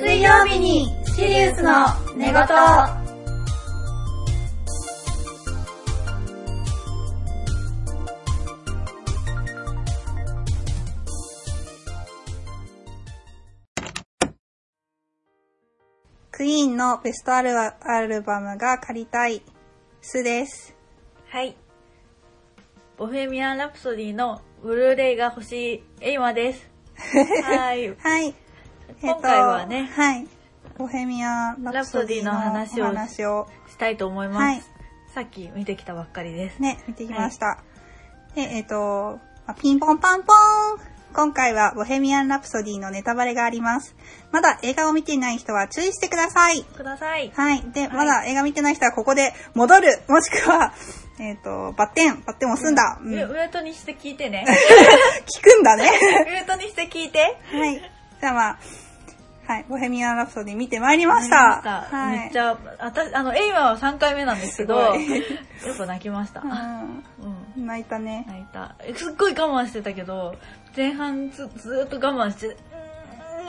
水曜日にシリウスの寝言クイーンのベストアルバアルバムが借りたい、スです。はい。ボヘミアン・ラプソディのブルーレイが欲しいエイマです。はい。はい。今回はねはい。ボヘミアン・ラプソディの話を話をしたいと思います。はいさっき見てきたばっかりです。ね、見てきました。で、えっ、と、まあピンポンパンポーン今回はボヘミアン・ラプソディのネタバレがあります。まだ映画を見ていない人は注意してください。ください。はい。で、はいまだ映画見てない人はここで 戻るもしくは、えっ、と、バッテン、バッテン押すんだ。うんウェウェイトにして聞いてね。聞くんだね。ウェイトにして聞いて。はい。じゃあまあ、はい。ボヘミアン・ラプソディ見てまいりまし見た。ましたはい。めっちゃ、あたあの、エイマは3回目なんですけど、よく泣きました。うん。うん。泣いたね。泣いた。えすっごい我慢してたけど、前半ずずーっと我慢して、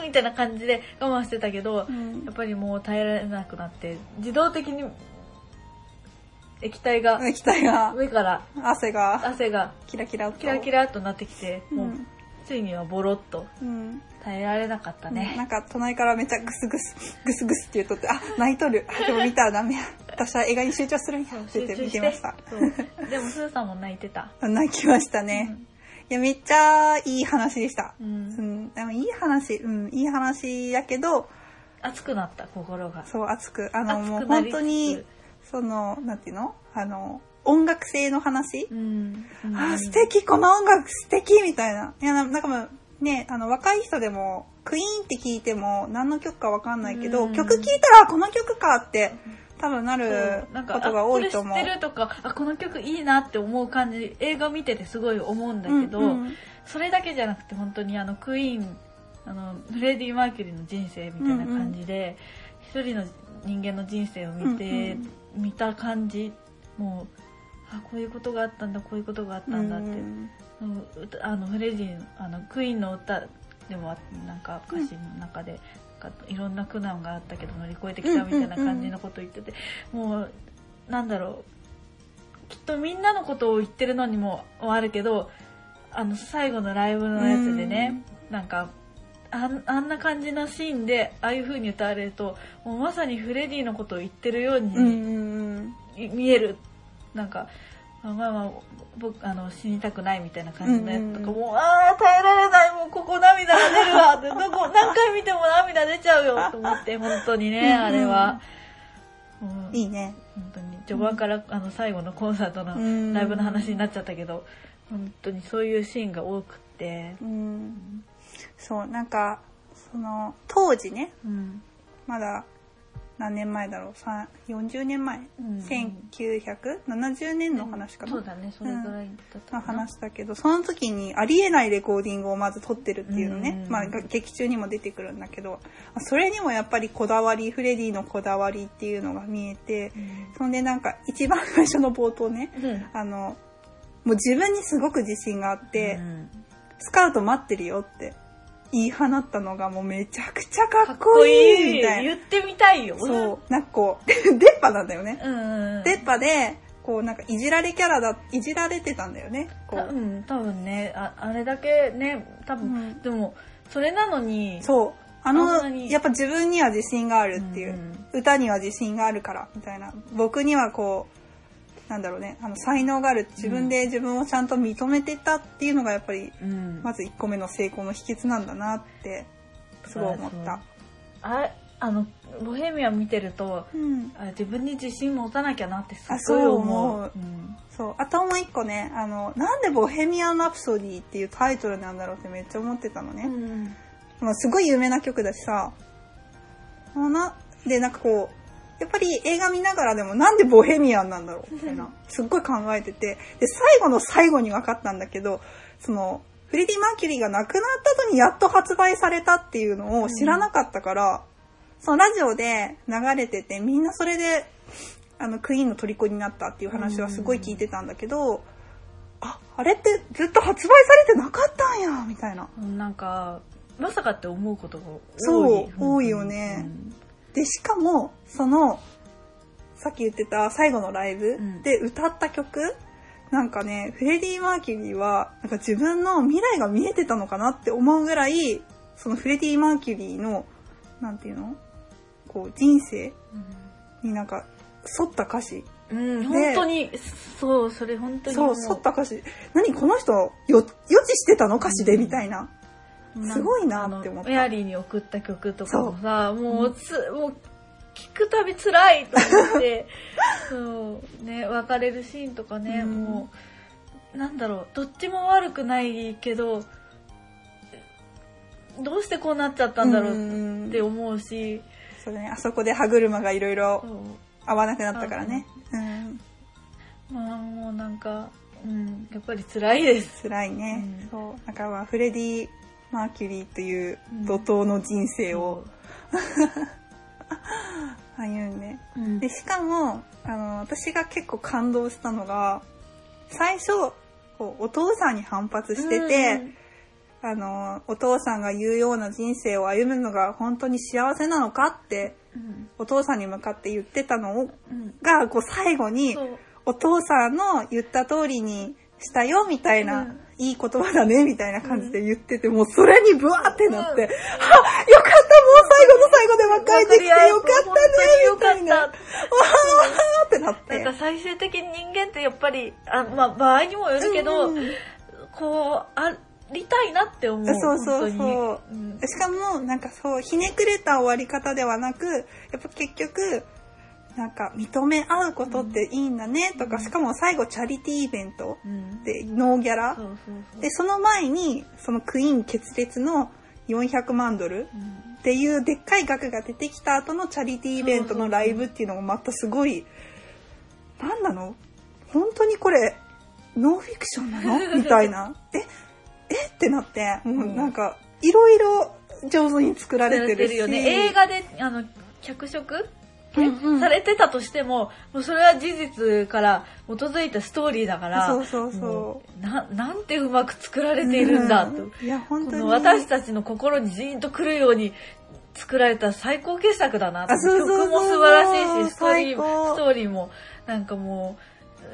みたいな感じで我慢してたけど、うんやっぱりもう耐えられなくなって、自動的に液体が液体が、上から汗が、汗がキラキラと。キラキラっとなってきて、もううんついにはボロっとうん。耐えられなかったなね。んか隣からめっちゃグスグス、グスグスって言うとって、あ、泣いとる。あでも見たらダメや。私は映画に集中するんや。って言って見てました。でもスーさんも泣いてた。泣きましたね。いや、めっちゃいい話でした。う。うんん。でもいい話、うん、いい話やけど、熱くなった心が。そう、熱く、あの、もう本当に、その、なんていうの？あの、音楽性の話、うん。あ、素敵、この音楽素敵みたいな。いや、ななんかもう、ね、あの、若い人でも、クイーンって聞いても、何の曲かわかんないけど、うん。曲聞いたら、この曲かって、多分なるなんかことが多いと思う。あこれ知ってるとかあこの曲いいなって思う感じ映画見ててすごい思うんだけど、うんうん。それだけじゃなくて本当にあのクイーンあのフレディ・マーキュリーの人生みたいな感じで、一人の人間の人生を見て、見た感じもうあこういうことがあったんだこういうことがあったんだって、うん。あのフレディあのクイーンの歌でもあなんか歌詞の中で、なんかいろんな苦難があったけど乗り越えてきたみたいな感じのことを言ってて、もうなんだろうきっとみんなのことを言ってるのにもあるけどあの最後のライブのやつでね、なんかあんあんな感じのシーンでああいう風に歌われるともうまさにフレディのことを言ってるように、見えるなんかまあまあまあ僕あの死にたくないみたいな感じのやつとか、うんもうああ耐えられないもうここ涙が出るわ。ってどこ何回見ても涙出ちゃうよと思って本当にねあれは、もういいね。本当に。序盤からあの最後のコンサートのうん。ライブの話になっちゃったけど本当にそういうシーンが多くって。う、ん。そう、なんか、その、当時ね、うん。まだ、何年前だろう、さ40年前、うん。1970年の話かな、そうだね。それぐらいだった話だけど、その時にありえないレコーディングをまず撮ってるっていうのね、うん。まあ劇中にも出てくるんだけど、それにもやっぱりこだわり、フレディのこだわりっていうのが見えて、そんでなんか一番最初の冒頭ね、うん。あの、もう自分にすごく自信があって、うん。スカウト待ってるよって言い放ったのがもうめちゃくちゃかかっっここいいみたいな。言ってみたいよそう、なんかこう、出っ歯なんだよね。うんうん出っ歯で、こうなんかいじられキャラだ、いじられてたんだよね。こう。うん、多分ねああれだけね多分、うんでもそれなのにそう。あの、やっぱ自分には自信があるっていう、うん歌には自信があるから、みたいな。僕にはこう、なんだろうね、あの、才能がある。自分で自分をちゃんと認めてたっていうのがやっぱり、うんまず1個目の成功の秘訣なんだなって、すごい思った。ああのボヘミアン見てるとうん。あ自分に自信持たなきゃなってすごい思うそう。あともう一個ね、あの、なんでボヘミアン・ラプソディっていうタイトルなんだろうってめっちゃ思ってたのね。うんまあ、すごい有名な曲だしさ、あな、で、なんかこう、やっぱり映画見ながらでもなんでボヘミアンなんだろう みたいな、すっごい考えてて、で、最後の最後に分かったんだけど、その、フレディ・マーキュリーが亡くなった後にやっと発売されたっていうのを知らなかったから、そのラジオで流れてて、みんなそれで、あの、クイーンの虜になったっていう話はすごい聞いてたんだけど、あ、あれってずっと発売されてなかったんや、みたいな。なんかまさかって思うことが多い。そう多いよねで、しかも、その、さっき言ってた最後のライブんで歌った曲、なんかね、フレディ・マーキュリーは、なんか自分の未来が見えてたのかなって思うぐらい、そのフレディ・マーキュリーの、なんていうの？こう、人生になんか、沿った歌詞。うん。うん、本当に、そう、それ本当に思そう、沿った歌詞。何この人、よ、予知してたの？歌詞で、みたいな。すごいなって思ったメアリーに送った曲とかもさ、もうつ、もう、聞くたび辛いと思って、そう、ね、別れるシーンとかね、うんもう、なんだろう、どっちも悪くないけど、どうしてこうなっちゃったんだろうって思うし、そうだね、あそこで歯車がいろいろ合わなくなったからね。うん。まあもうなんか、うん、やっぱり辛いです。辛いね。うんそう。だからまあフレディ・マーキュリーという怒涛の人生を。歩んで。うん。で、しかも、あの、私が結構感動したのが、最初、こうお父さんに反発してて、あの、お父さんが言うような人生を歩むのが本当に幸せなのかって、うん。お父さんに向かって言ってたのが、こう最後に、お父さんの言った通りにしたよ、みたいな、うんいい言葉だね、みたいな感じで言ってて、もうそれにブワーってなって、うんはよかった、もう最後の最後で分かれてきてよかったね、みたいな。わーってなって。なんか最終的に人間ってやっぱり、あまあ場合にもよるけど、うんこう、ありたいなって思う。そうそうそう本当にんしかも、なんかそう、ひねくれた終わり方ではなく、やっぱ結局、なんか認め合うことっていいんだねとか、しかも最後チャリティーイベントうん。で、ノーギャラ。で、その前に、そのクイーン決裂の400万ドルうんっていうでっかい額が出てきた後のチャリティーイベントのライブっていうのもまたすごい、なんなの？本当にこれ、ノンフィクションなの？みたいな。ええ？ってなって、もうなんか、いろいろ上手に作られてるし。よね。映画で、あの、脚色？うんうんされてたとしても、もうそれは事実から基づいたストーリーだから、そうそうそう。ななんてうまく作られているんだ、と。うん。いや、本当に。この私たちの心にジーンとくるように作られた最高傑作だなと。あそうそうそう。曲も素晴らしいし、ストーリーストーリーもなんかも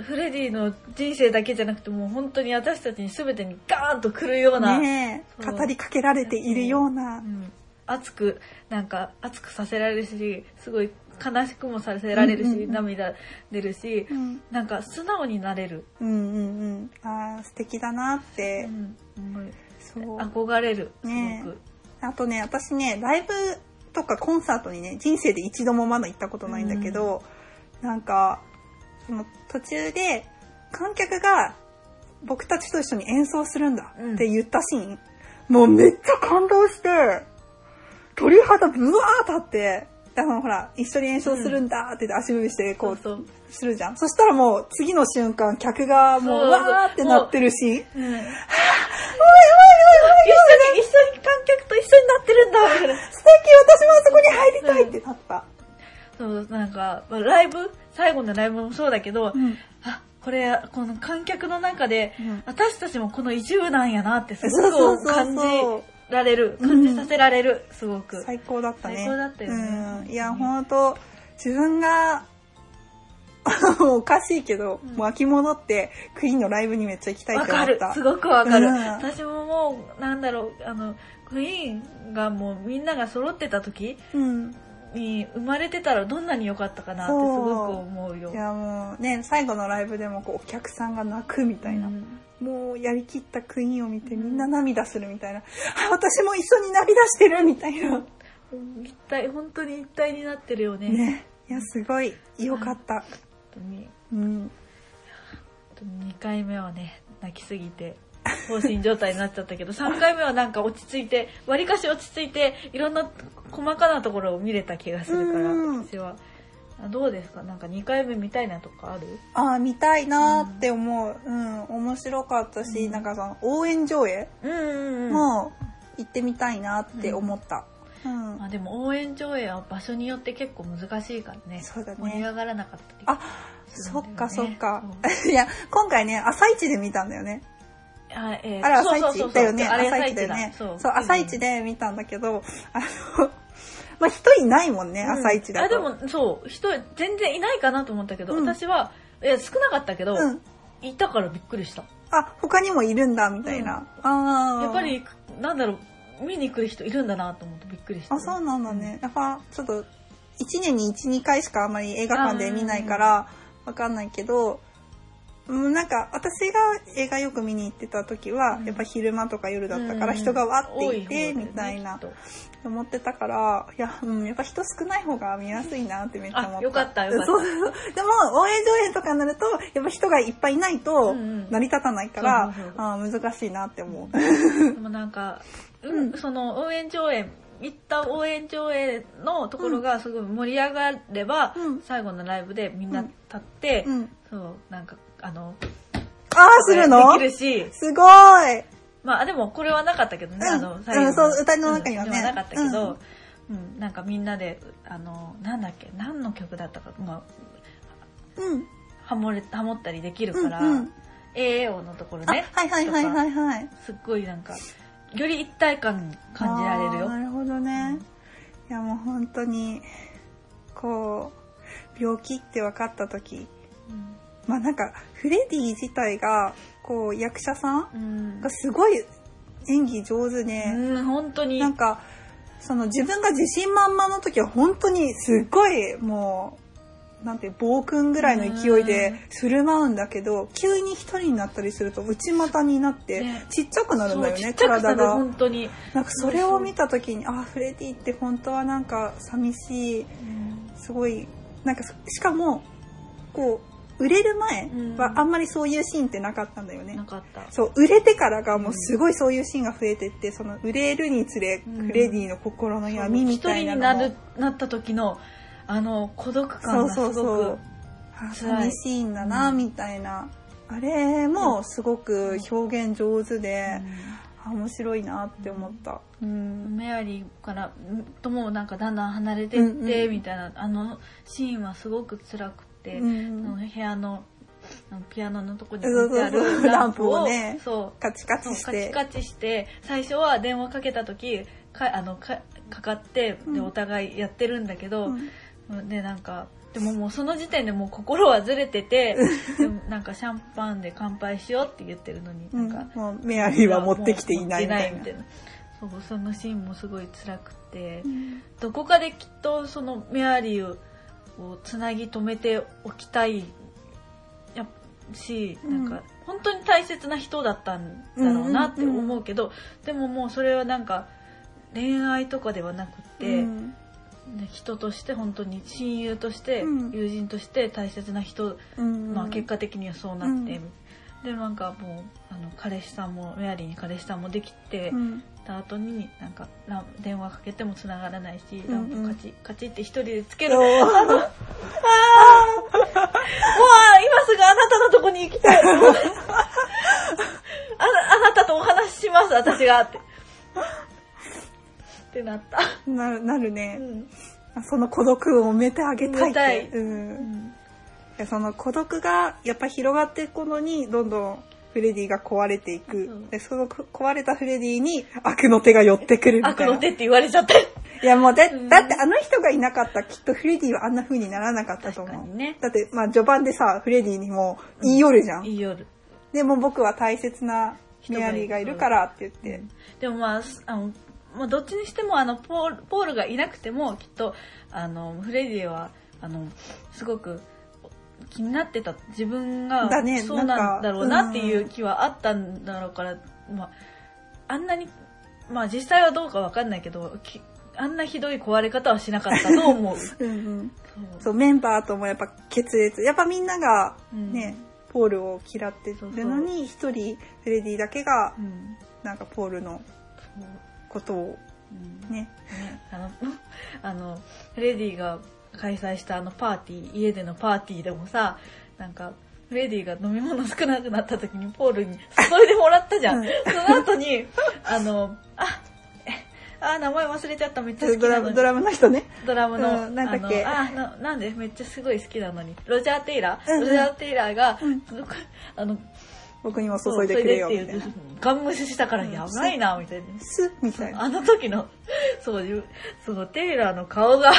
う、フレディの人生だけじゃなくてもう本当に私たちに全てにガーンとくるような、ね語りかけられているような。う。ん、熱く、なんか熱くさせられるし、すごい悲しくもさせられるし、うんうんうん涙出るし、うんなんか素直になれる。うんうんうん。ああ、素敵だなって。うん。憧れる、すねごく。あとね、私ね、ライブとかコンサートにね、人生で一度もまだ行ったことないんだけど、なんか、その途中で観客が僕たちと一緒に演奏するんだって言ったシーン、もうめっちゃ感動して、鳥肌ブワー立って、あの、ほら、一緒に演奏するんだって言って足踏みして、こう、そうするじゃん。そしたらもう次の瞬間、客がもう、わーってなってるし、そう。うんおいおいおいおい一緒に、一緒に観客と一緒になってるんだみたいな。素敵私もあそこに入りたいってなった。そう、なんか、まあライブ？最後のライブもそうだけど、うんあ、これ、この観客の中で、うん私たちもこの移住なんやなってすごく感じられる、感じさせられる、すごく。最高だったね。最高だったよねうん。いや、ほんと、自分が、おかしいけど、うんもう秋戻って、クイーンのライブにめっちゃ行きたいって思った。すごくわかる、うん私ももう、なんだろう、あの、クイーンがもうみんなが揃ってた時うん。に生まれてたらどんなに良かったかなってすごく思うよ。いや、もうね、最後のライブでもこうお客さんが泣くみたいな。うんもうやりきったクイーンを見てみんな涙するみたいな。あ、私も一緒に涙してるみたいな。一体、本当に一体になってるよね。ね。いや、すごい良かった。本当にうん。2回目はね泣きすぎて放心状態になっちゃったけど3回目はなんか落ち着いてわりかし落ち着いていろんな細かなところを見れた気がするからうん。私は。あどうですか？なんか2回目見たいなとかある？ああ、見たいなーって思う。うん、面白かったし、うん。なんかその応援上映うんうんうん。も行ってみたいなって思った。うん。まあ、でも応援上映は場所によって結構難しいからね。そうだね。盛り上がらなかったりあ、するそっか。そっか。いや、今回ね、朝一で見たんだよね。あえーあれ朝一だよね。朝一だよね。そう朝一で見たんだけど、あの、まあ、人いないもんね、朝一だと。あでもそう人全然いないかなと思ったけど、うん私はいや少なかったけど、うん。いたからびっくりしたあ、他にもいるんだ、みたいな。ああ。やっぱ。りなんだろう見に来る人いるんだなと思ってびっくりしたあ、そうなんだね。やっぱ、ちょっと、1年に1、2回しかあんまり映画館で見ないから、わかんないけど、うんなんか、私が映画よく見に行ってた時は、うん。やっぱ昼間とか夜だったから、うん。人がわっていて、みたいな思ってたから、いや、うん、やっぱ人少ない方が見やすいなってめっちゃ思った。あよかったよかった。そうそうでも、応援上映とかになると、やっぱ人がいっぱいいないと成り立たないから、あー難しいなって思う。でもなんか、うんうん。その応援上映行った応援上映のところがすごい盛り上がれば、うん。最後のライブでみんな立って、うん。そうなんかあのああ、するの？できるし。すごい。まあでもこれはなかったけどね、うん。あのうんそう歌の中にはね。なかったけど、うんなんかみんなであのなんだっけ何の曲だったか、まあ、うん。ハモれハモったりできるから、うんうん、AAO のところあ、ねはいはいはいはいはい。すっごいなんかより一体感感じられるよなるほどね。いやもう本当に、こう、病気って分かった時、うんまあなんか、フレディ自体が、こう、役者さんがすごい演技上手で、うん、本当に。なんか、その自分が自信満々の時は本当にすっごいもう、なんて、暴君ぐらいの勢いで振る舞うんだけど、急に一人になったりすると内股になってね、ちっちゃくなるんだよね、そうちっちゃくなる体が。本当に。なんかそれを見た時に、あ、フレディって本当はなんか寂しい、すごい、なんかしかも、こう、売れる前はあんまりそういうシーンってなかったんだよね。なかった。そう、売れてからがもうすごいそういうシーンが増えてって、その売れるにつれ、うんフレディの心の闇みたいな一人にのもなる、なった時の、あの、孤独感がすごく。そうそう。あ辛い寂しいんだな、うんみたいな。あれもすごく表現上手で、あ面白いなって思った。うん。メアリーからともなんかだんだん離れていって、うんうんみたいなあのシーンはすごく辛くて、うんあの部屋のピアノのとこに置いてあるランプをねそうカチカチして。カチカチして最初は電話かけた時かあのかかかってでうんお互いやってるんだけど、うんでなんかでももうその時点でもう心はずれててでも なんかシャンパンで乾杯しようって言ってるのにうんなん。か、もうメアリーは持ってきていないみたいな。そうそのシーンもすごい辛くて、うん。どこかできっとそのメアリーをつなぎ止めておきたいやし、うん。なんか本当に大切な人だったんだろうなって思うけど、でももうそれはなんか恋愛とかではなくて、人として本当に親友として、うん。友人として大切な人、うん。まあ、結果的にはそうなって、うん。でなんかもうあの彼氏さんもメアリーに彼氏さんもできて、うん。た後になんか電話かけても繋がらないし、うんうん。カチカチって一人でつける、あの あー。もう今すぐあなたのとこに行きたい。あなあなたとお話しします私が。ってってなった、なるなるね、うん。その孤独を埋めてあげたいたい。その孤独がやっぱ広がっていくのにどんどんフレディが壊れていく、うん。でその壊れたフレディに悪の手が寄ってくるみたいな。悪の手って言われちゃった。よいやもうだってあの人がいなかったらきっとフレディはあんな風にならなかったと思う、確かにね。だってまあ序盤でさフレディにも言い寄るじゃん、いい夜でも僕は大切なメアリーがいるからって言って、でもまあすあの、まあ、どっちにしてもあのポールポールがいなくてもきっとあのフレディはあのすごく気になってた自分がそうなんだろうなっていう気はあったんだろうから、まあ、あんなにまあ実際はどうかわかんないけどきあんなひどい壊れ方はしなかったと思 う。そう。メンバーともやっぱ決裂。やっぱみんながうん。ね、ポールを嫌ってるのに一人フレディだけがうん。なんかポールのことをうん。ね。ね、あの、あの、フレディが開催したあのパーティー、家でのパーティーでもさ、なんか、フレディが飲み物少なくなった時にポールに注いでもらったじゃん。うん。その後に、あの、あ、えあ、名前忘れちゃった、めっちゃ好きなのに。ドラムの人ね。ドラムの、うんなんだっけ。あな、なんで？めっちゃすごい好きなのに。ロジャー・テイラー、うんうん。ロジャー・テイラーが、うん。あの、僕にも注いでくれよみたいなそう。ガン無視したからやばいな、みたいな。すみたいな。あの時の、そういう、そう、テイラーの顔が、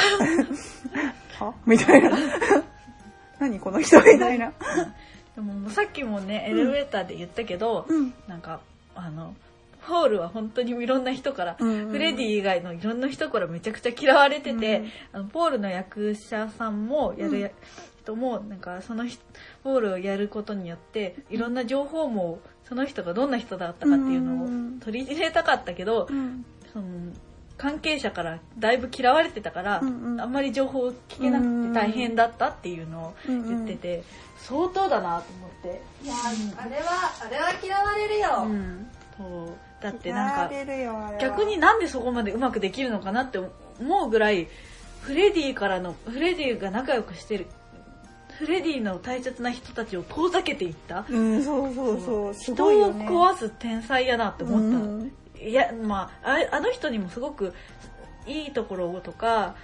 は？みたいな。何この人みたいな。でもさっきもね、エレベーターで言ったけど、うん。なんか、あの、ホールは本当にいろんな人から、うんフレディ以外のいろんな人からめちゃくちゃ嫌われてて、うんあのポールの役者さんもやるや、人もなんかその人ホールをやることによっていろんな情報もその人がどんな人だったかっていうのをうん。取り入れたかったけど、うん。その関係者からだいぶ嫌われてたから、うんうん。あんまり情報を聞けなくて大変だったっていうのを言ってて、相当だなと思って。いやあれは、あれは嫌われるよ。うん、そう。だってなんか逆になんでそこまでうまくできるのかなって思うぐらいフレディからのフレディが仲良くしてるフレディの大切な人たちを遠ざけていった？うん、そうそうそう。す人をごいよね。壊す天才やなって思った、うんいやまあああの人にもすごくいいところとか、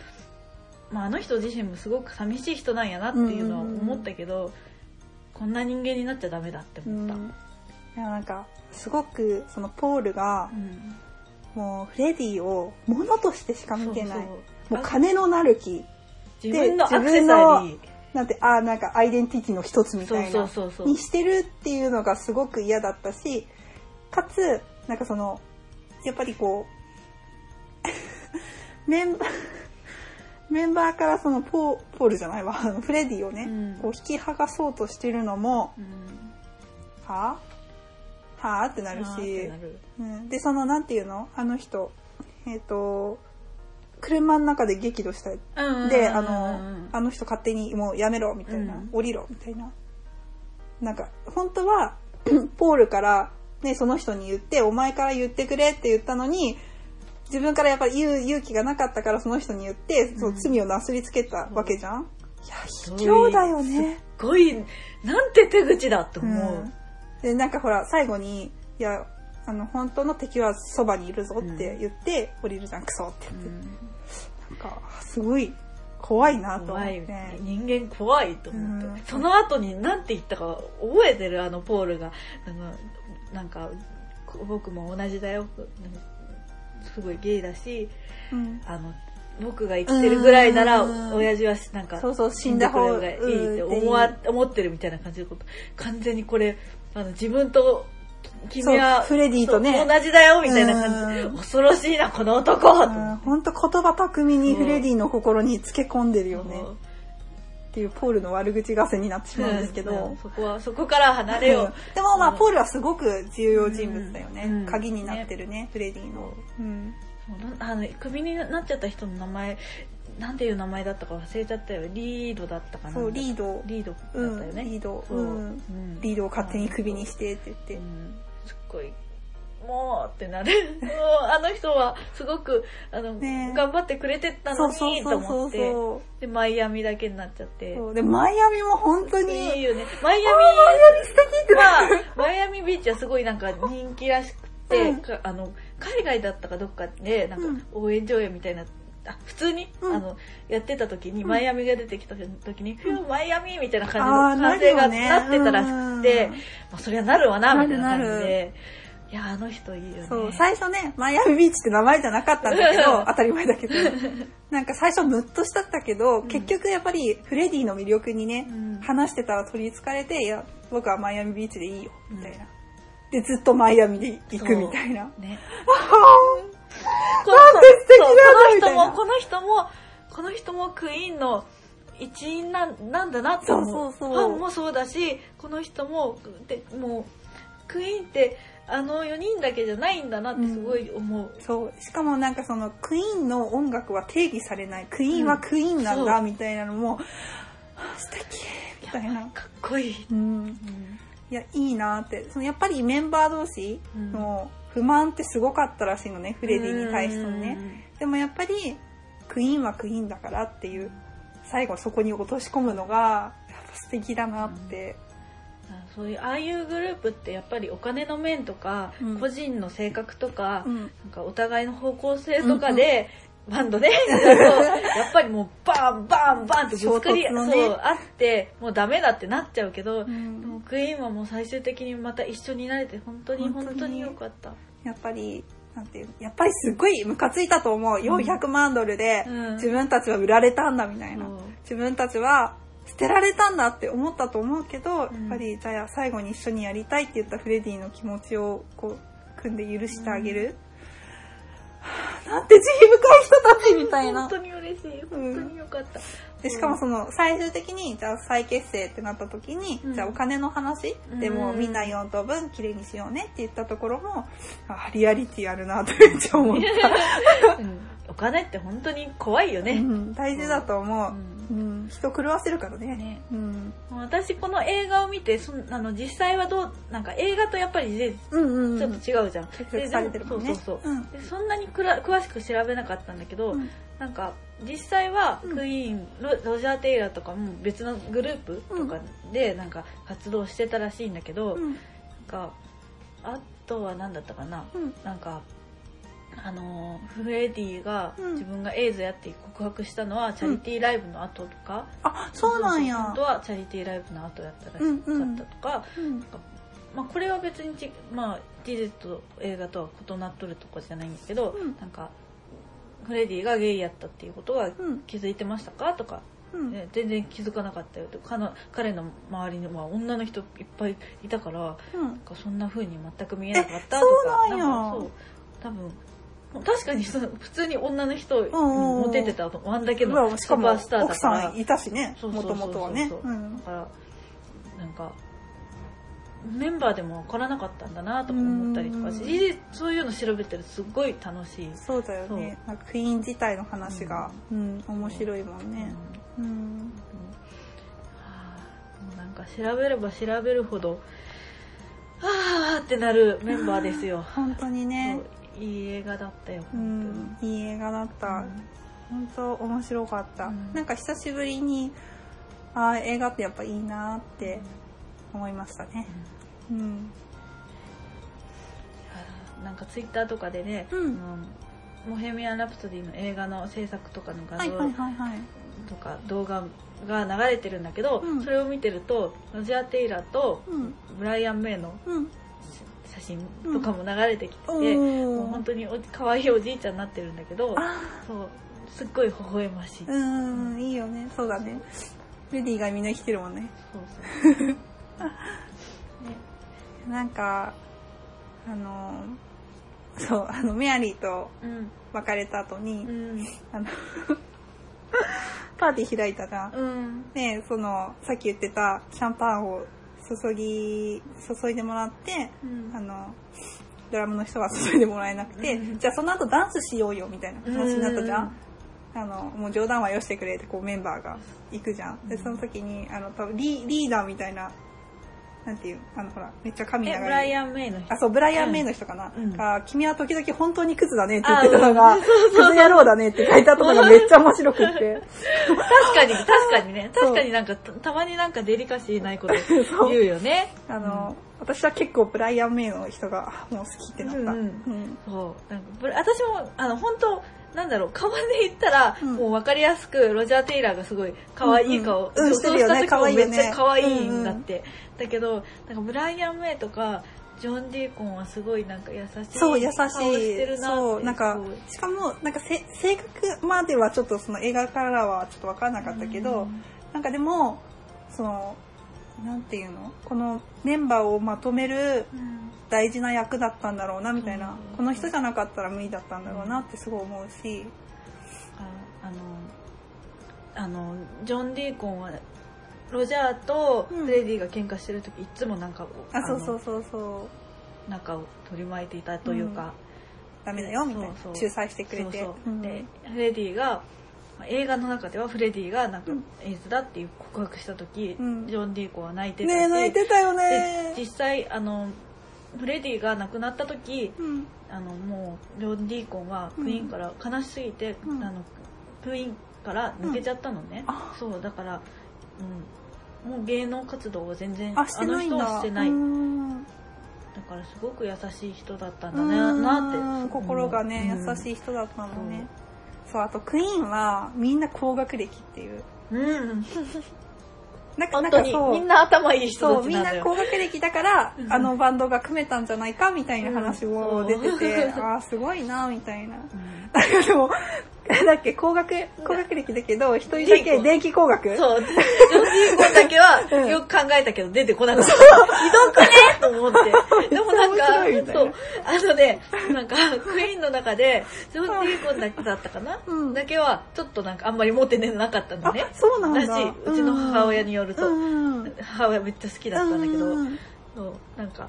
まあ、あの人自身もすごく寂しい人なんやなっていうのは思ったけど、こんな人間になっちゃダメだってう思った、ん。いや、なんか、すごく、そのポールがう、んもう、フレディを物としてしか見てない。そうもそうう、金のなる木。自分のアク自セサリーなんて、ああ、なんかアイデンティティの一つみたいな。にしてるっていうのがすごく嫌だったし、かつ、なんかその、やっぱりこう、メンバー、メンバーからそのポーポールじゃないわ、フレディをね、うん。こう引き剥がそうとしてるのも、うん。はぁはぁってなるし。な、る。うん、で、その、なんていうの？あの人、えっ、と、車の中で激怒したい。で、あの、あの人勝手にもうやめろ、みたいな、うん降りろ、みたいな。なんか、本当は、ポールから、ね、その人に言って、お前から言ってくれって言ったのに、自分からやっぱり言う勇気がなかったからその人に言って、そううん罪をなすりつけたわけじゃん、いや、すごい卑怯だよね。すっごいなんて手口だって思う、うんで、なんかほら、最後に、いや、あの、本当の敵はそばにいるぞって言って、降りるじゃん、クソって言って。なんか、すごい怖いなと思って。人間怖いと思って、うん。その後に何て言ったか覚えてる？あのポールが。あのなんか僕も同じだよ。すごいゲイだしうん。あの僕が生きてるぐらいならうん。親父はなんかそうそう死んでくれるがいいってうん。思わ思ってるみたいな感じのこと。完全にこれあの自分と君はフレディとね。同じだよみたいな感じ。でうん。恐ろしいなこの男。本当言葉巧みにフレディの心につけ込んでるよね。っていうポールの悪口合戦になってしまうんですけど。うん。そこはそこから離れよう、でもまあ、うん。ポールはすごく重要人物だよね。うん。鍵になってるね、フレディの。う。ん。あのクビになっちゃった人の名前なんていう名前だったか忘れちゃったよ。リードだったかなそう、リード。リードだったうん、よね、リード。そう。うん。うん。リードを勝手にクビにしてって言って。う。んごいもうってなる。もうあの人はすごくあの、ね。頑張ってくれてたのにと思って。そでマイアミだけになっちゃって。で、マイアミも本当に、いいよね。マイアミマイアミ素敵って。マイアミビーチはすごいなんか人気らしくて、うん。かあの海外だったかどっかでなんか応援上映みたいな、あ普通に、うん。あのやってた時に、マイアミが出てきた時に「フューマイアミ!」みたいな感じの歓声がね。なってたらしくて、うん。まあ、そりゃなるわなみたいな感じなるなでいやあの人いいよね。そう、最初ね、マイアミビーチって名前じゃなかったんだけど、当たり前だけど、なんか最初ムッとしたったけど、結局やっぱりフレディの魅力にね、うん。話してたら取り憑かれて、いや、僕はマイアミビーチでいいよ、みたいな。で、ずっとマイアミで行くみたいな。ね。な この人もこの人もこの人もクイーンの一員なんなんだなって思うそうそうそうファンもそうだしこの人もでもうクイーンってあの4人だけじゃないんだなってすごい思う、そう。しかもなんかそのクイーンの音楽は定義されない。クイーンはクイーンなんだ、うんみたいなのも、はあ素敵みたいな。かっこいい、うん。うんいや、いいなって。そのやっぱりメンバー同士の不満ってすごかったらしいのね、フレディに対してのね。でもやっぱり、クイーンはクイーンだからっていう、最後そこに落とし込むのが、やっぱ素敵だなって。そういうああいうグループってやっぱりお金の面とか、うん個人の性格とか、うん。なんかお互いの方向性とかでバンド で、やっぱりもうバンバンバンってぶつかり、ね。そう、あって、もうダメだってなっちゃうけど、うん。でもクイーンはもう最終的にまた一緒になれて本当に本当に。良かった。やっぱり、なんていう、やっぱりすごいムカついたと思う。400万ドルでうん。自分たちは売られたんだみたいな。そう。自分たちは捨てられたんだって思ったと思うけど、やっんぱりじゃあ最後に一緒にやりたいって言ったフレディの気持ちをこう組んで許してあげる。はあなんて慈悲深い人たちみたいな本。当に嬉しい。本当に良かった。でしかもその最終的にじゃあ再結成ってなった時に、うんじゃあお金の話でもうんみんな4等分きれいにしようねって言ったところもあリアリティあるなとめっちゃ思った、うんお金って本当に怖いようね。ん、大事だと思う、うん。人狂わせるからね。ね。うん、私この映画を見てそんあの実際はどうなんか映画とやっぱりうんうんちょっと違うじゃん。結局されてるもんね。そうそうそう、うん。でそんなにくら詳しく調べなかったんだけど、うん。なんか実際はうん。クイーン、ロロジャー・テイラーとかも別のグループとかでなんか活動してたらしいんだけど、なん。うんかあとは何だったかな、うん。なんかあのーフレディがうん。自分がエイズやって告白したのはチャリティーライブの後とか、あそうなんや。本当はチャリティーライブの後やったらしかったとか、うん。なんかまあ、これは別にち、まあ、事実と映画とは異なっとるとこじゃないんですけど、うん。なんかフレディがゲイやったっていうことはうん。気づいてましたかとか、うん。ね全然気づかなかったよと。彼の彼の周りには女の人いっぱいいたからなん。うんかそんな風に全く見えなかったえとか。そうなんや。かそう。多分確かにその普通に女の人モテてたとあんだけうのスーパースターだ奥から。さんいたしねもともとはね。だからなんかメンバーでも分からなかったんだなとか思ったりとかしそういうの調べてるとすっごい楽しい、そうだよね。なんかクイーン自体の話がうん。面白いもんうん。ねうん。なんか調べれば調べるほどあーってなるメンバーですよ、本当にねいい映画だったよう本当に。んいい映画だった。うん。本当面白かった、うん。なんか久しぶりにあー映画ってやっぱいいなって思いましたね。うん。なんかツイッターとかでね、うん。モヘミアン・ラプソディの映画の制作とかの画像とか動画が流れてるんだけど、うん。それを見てるとロジャー・テイラーとうん。ブライアン・メイのうん写真とかも流れてきてて、もう本当にお可愛いおじいちゃんになってるんだけどあそうすっごい微笑ましい、ーうんいいよねそうだね。レディがみんな生きてるもんね。そうそう ね。なんかあのそうあのメアリーとうん別れた後に、うん。あの パーティー開いたじゃん。うん。でそのさっき言ってたシャンパンを注ぎ注いでもらってうん。あのドラムの人は注いでもらえなくて、うん。じゃあその後ダンスしようよみたいな話になったじゃん、うん。あのもう冗談はよしてくれってこうメンバーが行くじゃん。でその時にあの多分リリーダーみたいななんていうあのほらめっちゃ髪長い。えブライアン・メイの人。あ、そう、ブライアン・メイの人かな。うん。が、君は時々本当にクズだねって言ってたのが、あクズ野郎だねって書いてあったのがめっちゃ面白くって。確かに確かにね。そう。確かになんかたたまになんかデリカシーないこと 言うよね。あの、私は結構ブライアン・メイの人があもう好きってなった。うんうん。うん。そう。なんか私もあの本当なんだろう顔で言ったら、うん。もう分かりやすくロジャー・テイラーがすごい可愛い顔、うんうんうん。してるよね女装した時もめっちゃ可愛い可愛いよね。んだって、だけどなんかブライアン・メイとかジョン・ディーコンはすごいなんか優しいそう、優顔しい。そう、なんかしかも、なんかせ、性格まではちょっとその映画からはちょっとわからなかったけど、うん。なんかでも、その、なんていうの？このメンバーをまとめるうん。大事な役だったんだろうなみたいな、うん。この人じゃなかったら無理だったんだろうなってすごい思うし、ああのあのジョン・ディーコンはロジャーとフレディが喧嘩してる時いつもなんかあそうのそうそうそう。仲を取り巻いていたというか、ダメだよみたいなそう。そう仲裁してくれて。そうそう。うん。でフレディがまあ映画の中ではフレディがなんかうん。エイズだっていう告白した時、うん。ジョン・ディーコンは泣いてたねえ泣いてたよでね実際あのフレディが亡くなった時うん。あのもうジョン・ディーコンはクイーンから悲しすぎて、うん。あのクイーンから抜けちゃったのね、あ。そうだから、うん、もう芸能活動を全然あしてないんだ。の人はしてない、うん。だからすごく優しい人だったんだななって。うん心がね、うん。優しい人だったのね、そう、あとクイーンはみんな高学歴っていう。うん。なんか、なんかそう。みんな頭いい人そう、みんな。高学歴だからう、ん。あのバンドが組めたんじゃないかみたいな話も出てて、ああ、すごいな、みたいな。うんなんかでも、だっけ、高学、高学歴だけど、一人だけ電気工学？そう、ジョージーコンだけは うん。よく考えたけど出てこなかった。ひどくね？と思って。でもなんか、そう、あのね、なんか、クイーンの中で、ジョージーコンだけだったかな、うん。だけは、ちょっとなんかあんまりモテねなかったのね。あ。そうなんだ。し、うちの母親によると、母親めっちゃ好きだったんだけど、そうなんか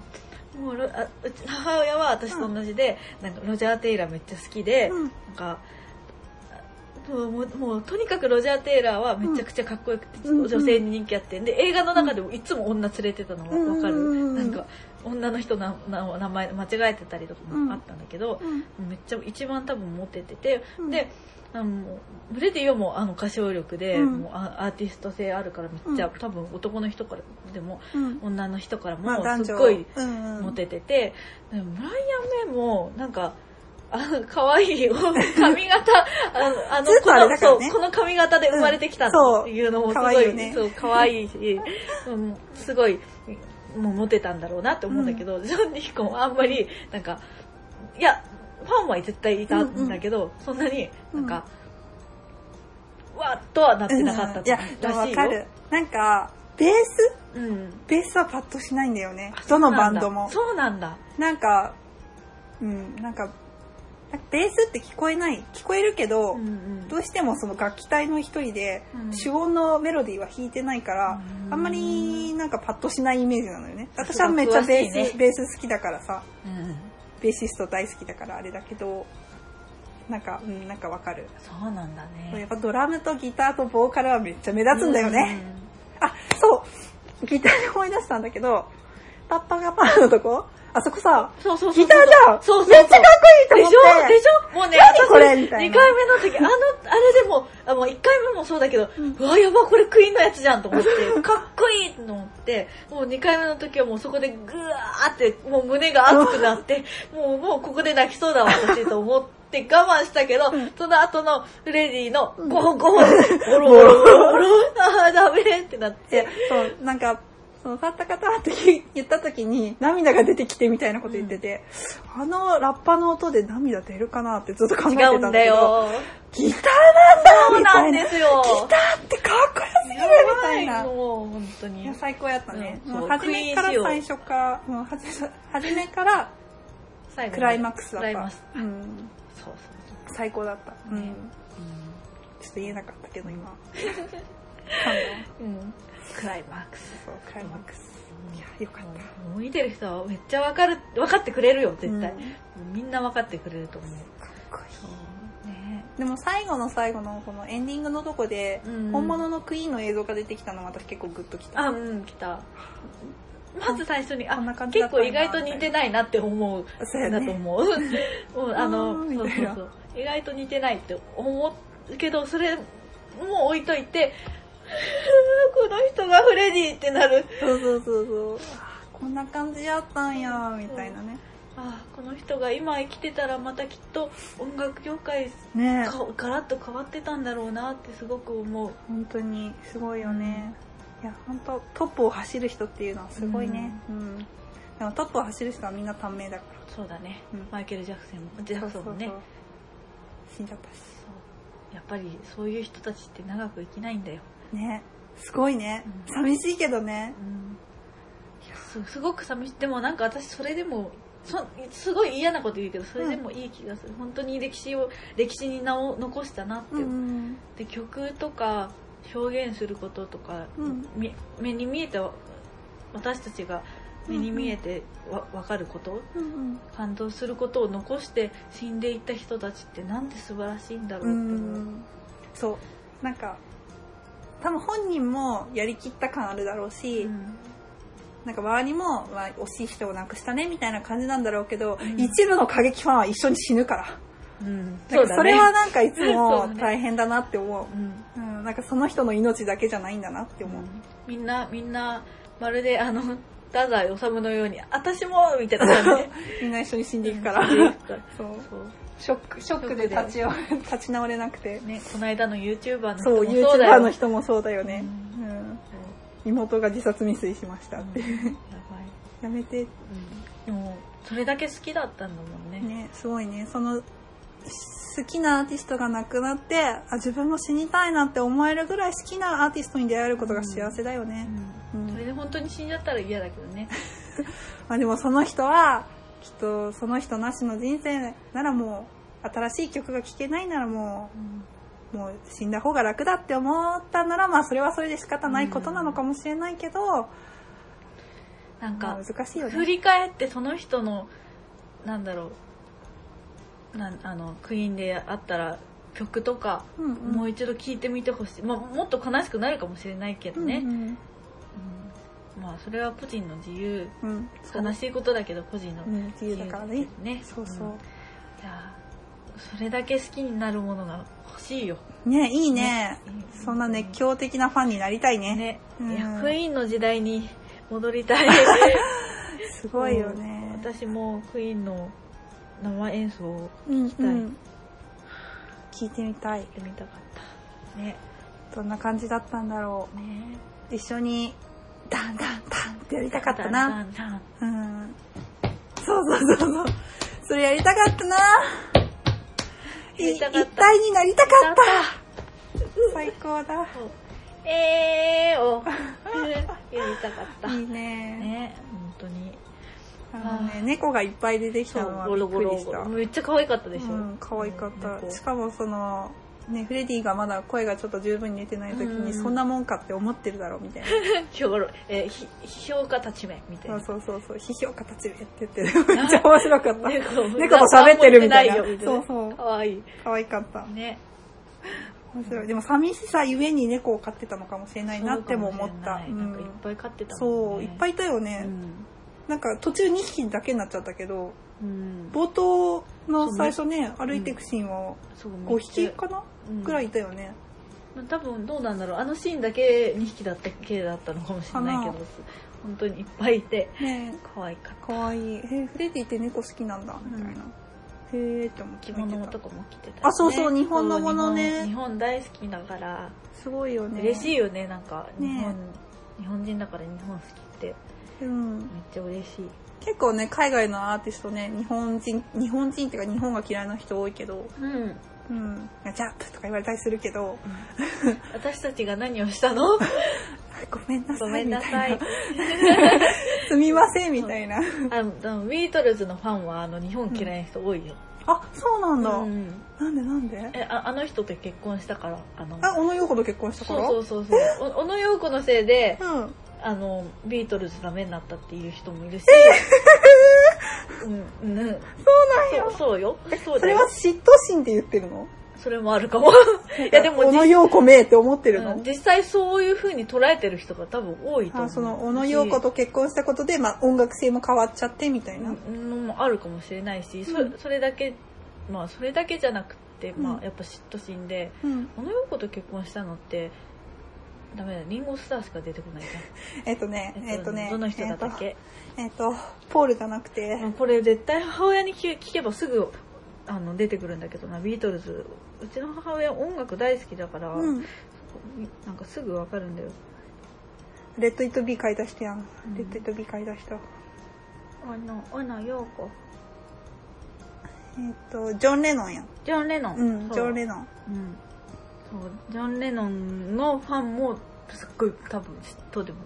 もうロあ母親は私と同じで、なんかロジャー・テイラーめっちゃ好きで、うん。なんかもうもうとにかくロジャー・テイラーはめちゃくちゃかっこよくて、うん女性に人気あってで映画の中でもいつも女連れてたのうん。分かる、うんなんか女の人の名名前間違えてたりとかもあったんだけど、うん。めっちゃ一番多分モテてて、うん。であのブレディはもうあの歌唱力で、うん。もうアアーティスト性あるからめっちゃ、うん。多分男の人からでもうん。女の人からもすっごいモテてて、でもブライアン・メイもなんかあの可愛い髪型あの あのこのそうこの髪型で生まれてきたうんっていうのもすごい、可愛いよねそう可愛いし、うん、すごいもうモテたんだろうなって思うんだけど、ジョン・ディコンはあんまりなんかいやファンは絶対いたんだけど、そんなになんか、わっとはなってなかったうんいや、でもらしいよ。わかる。なんか、ベース？うん。ベースはパッとしないんだよねあ。どのバンドも。そうなんだ。なんか、うん、なんか、ベースって聞こえない。聞こえるけど、うんうんどうしてもその楽器隊の一人で、うん主音のメロディーは弾いてないから、うんあんまりなんかパッとしないイメージなのよね。私はめっちゃベース、ねベース好きだからさ、うんベーシスト大好きだからあれだけど、なんか、うん、なんかわかる。そうなんだね。やっぱドラムとギターとボーカルはめっちゃ目立つんだよね。あ、そうギターで思い出したんだけど、パッパがパーのとこあそこさ、うん。そうそうそう。ギターじゃん。そうそう。めっちゃかっこいいと思って。でしょ？でしょもうね、何これ？みたい2な回目の時、あの、あれでも、あもう1回目もそうだけど、うわ、やば、これクイーンのやつじゃんと思って、かっこいいと思って、もう2回目の時はもうそこでぐわーって、もう胸が熱くなって、もう、もうここで泣きそうだわ、私と思って我慢したけど、その後のフレディのゴホゴホ、ゴロゴロゴロあーダメってなって。で、そう、なんか、その、たったかたって言った時に涙が出てきてみたいなこと言ってて、あのラッパの音で涙出るかなってずっと考えて違たうんんだだけど、よ。ギターなんだみたいな。ですよ。ギターってかっこよすぎるみたいな。もう本当にいや、。最高やったね。うんもう初めから最初から、もう初めからクライマックスだった。うん。そうそう最高だった。うん。ねちょっと言えなかったけど、今。うん。クライマックス。そう、クライマックス。いや、よかった。もう見てる人はめっちゃわかる、分かってくれるよ、絶対。うんみんな分かってくれると思う。かっこいい。ねでも最後の最後のこのエンディングのとこで、うん本物のクイーンの映像が出てきたの私結構グッときた。あ、うん、来た。まず最初に、あこんな、感じだ結構意外と似てないなって思う。そうだと思う。もう あの、そうそうそう。意外と似てないって思うけど、それもう置いといて、この人がフレディってなる。そうそうそうそう。あこんな感じやったんや、みたいなね。あーこの人が今生きてたらまたきっと音楽業界ねかガラッと変わってたんだろうなってすごく思う。本当にすごいよね。いや、本当トップを走る人っていうのはすごいね。うん。でもトップを走る人はみんな短命だから。そうだね。うんマイケル・ジャクソンも、ジャクソンもね。死んじゃったし。やっぱりそういう人たちって長く生きないんだよ。ね。すごいね。うん寂しいけどね。すすごく寂しい。でもなんか私それでも、そすごい嫌なこと言うけど、それでもいい気がする。本当に歴史を、歴史に名を残したなって思う。ん。で曲とか表現することとか、うんみ目に見えて私たちが目に見えてわ分かること？うん感動することを残して死んでいった人たちってなんて素晴らしいんだろううって思う、ん。そう。なんか、多分本人もやりきった感あるだろうし、うん。なんか周りも、まあ、惜しい人を亡くしたねみたいな感じなんだろうけど、うん。一部の過激ファンは一緒に死ぬから。うん。それはなんかいつもね。大変だなって思う。うん。うん、なんかその人の命だけじゃないんだなって思う。みんなみんなまるであの太宰治のように私もみたいな感じ。で みんな一緒に死んでいくから。死んでいくから。そう。そうショックショックで。立ちよ 立ち直れなくて。ねこの間の YouTuber の人そうもそうだ YouTuber よの人もそうだよね、ううん。そう妹が自殺未遂しましたって、うん。やばい、やめて。うん、でもそれだけ好きだったんだもんね。ねすごいね。その好きなアーティストが亡くなってあ自分も死にたいなって思えるぐらい好きなアーティストに出会えることが幸せだよね、ううん。ん。それで本当に死んじゃったら嫌だけどね。まあでもその人はきっとその人なしの人生ならもう新しい曲が聴けないならもうもう死んだ方が楽だって思ったならまあそれはそれで仕方ないことなのかもしれないけど、なんまあか難しいよね。振り返ってその人のなんだろうなんあのクイーンであったら曲とかうんうん。もう一度聴いてみてほしい、まあ、もっと悲しくなるかもしれないけどね、うんうんまあそれは個人の自由うん。悲しいことだけど個人のうん。自由だからね。ね。そうそう、ん。いやそれだけ好きになるものが欲しいよ。ねいいね。ね。そんな熱狂的なファンになりたいね。ね、うん。いやクイーンの時代に戻りたい。すごいよね。私もクイーンの生演奏をうんきたい。うん聞いてみたい。してみたかった。ね。どんな感じだったんだろね。う一緒にダンダンダンってやりたかっただなそうそうそうそう。それやりたかったな。一体になりたかった。最高だ。えーを。やりたかった。いいね。ね本当に。あのね猫がいっぱい出てきたのはびっくりした。めっちゃ可愛かったでしょ、うん可愛かった、猫。しかもそのねフレディがまだ声がちょっと十分に出てない時に、うん。そんなもんかって思ってるだろうみたいな。評価えーひ批評家たちめみたいな。そうそうそう批評家たちめって言ってめっちゃ面白かった。猫猫と喋ってるみたいな。そうそう。可愛い。可愛かった。ね。面白い。でも寂しさゆえに猫を飼ってたのかもしれないなっても思った。そうかもしれなん。かいっぱい飼ってたもんそういっぱいいいたよね、なんか途中2匹だけになっちゃったけどうん。冒頭の最初ね歩いていくシーンはそう5匹かな、うんぐらいいたよね。多分どうなんだろう。あのシーンだけ2匹だった系だったのかもしれないけどか本当にいっぱいいてね可愛かった。かわい。いえーフレディって猫好きなんだみたいな、へえって思って着物とかも着てたしね。あそうそう日本のものね。日本大好きだからすごいよね。嬉しいよねなんか日ね本日本人だから日本好きって。うん。めっちゃ嬉しい。結構ね海外のアーティストね日本人日本人っていうか日本が嫌いな人多いけどうんうん。ジャンプとか言われたりするけど。私たちが何をしたの？ごめんなさい。ごめんなさい。すみませんみたいな。あのビートルズのファンはあの日本嫌いな人多いよ、あそうなんだ、うん。なんでなんで？えああの人と結婚したからあのあ小野陽子と結婚したからそうそうそうそう。お小野陽子のせいでうん。あのビートルズダメになったっていう人もいるし、うんうん、そうなんや。そうそうよ。そうそれは嫉妬心って言ってるの？それもあるかも。いやでも小野実陽子めって思ってるの、うん。実際そういう風に捉えてる人が多分多いと思う。あその小野陽子と結婚したことで、まあ、音楽性も変わっちゃってみたいな、のもあるかもしれないし、そうん。それだけまあそれだけじゃなくて、まうん。あやっぱ嫉妬心でうん。小野陽子と結婚したのってダメだリンゴスターしか出てこないじ えっとねえっとねどの人だったっけ、えっと、えっとポールじゃなくて、まあこれ絶対母親に聞聞けばすぐあの出てくるんだけどな。ビートルズうちの母親音楽大好きだから、うん、なんかすぐわかるんだよ。レッド・イット・ビー買い出してやん、うん。レッド・イット・ビー買い出した。あの小野陽子。えっとジョン・レノンやん。ジョン・レノン、うんジョン・レノン。うん、そうジョン・レノンのファンもすっごい多分嫉妬でも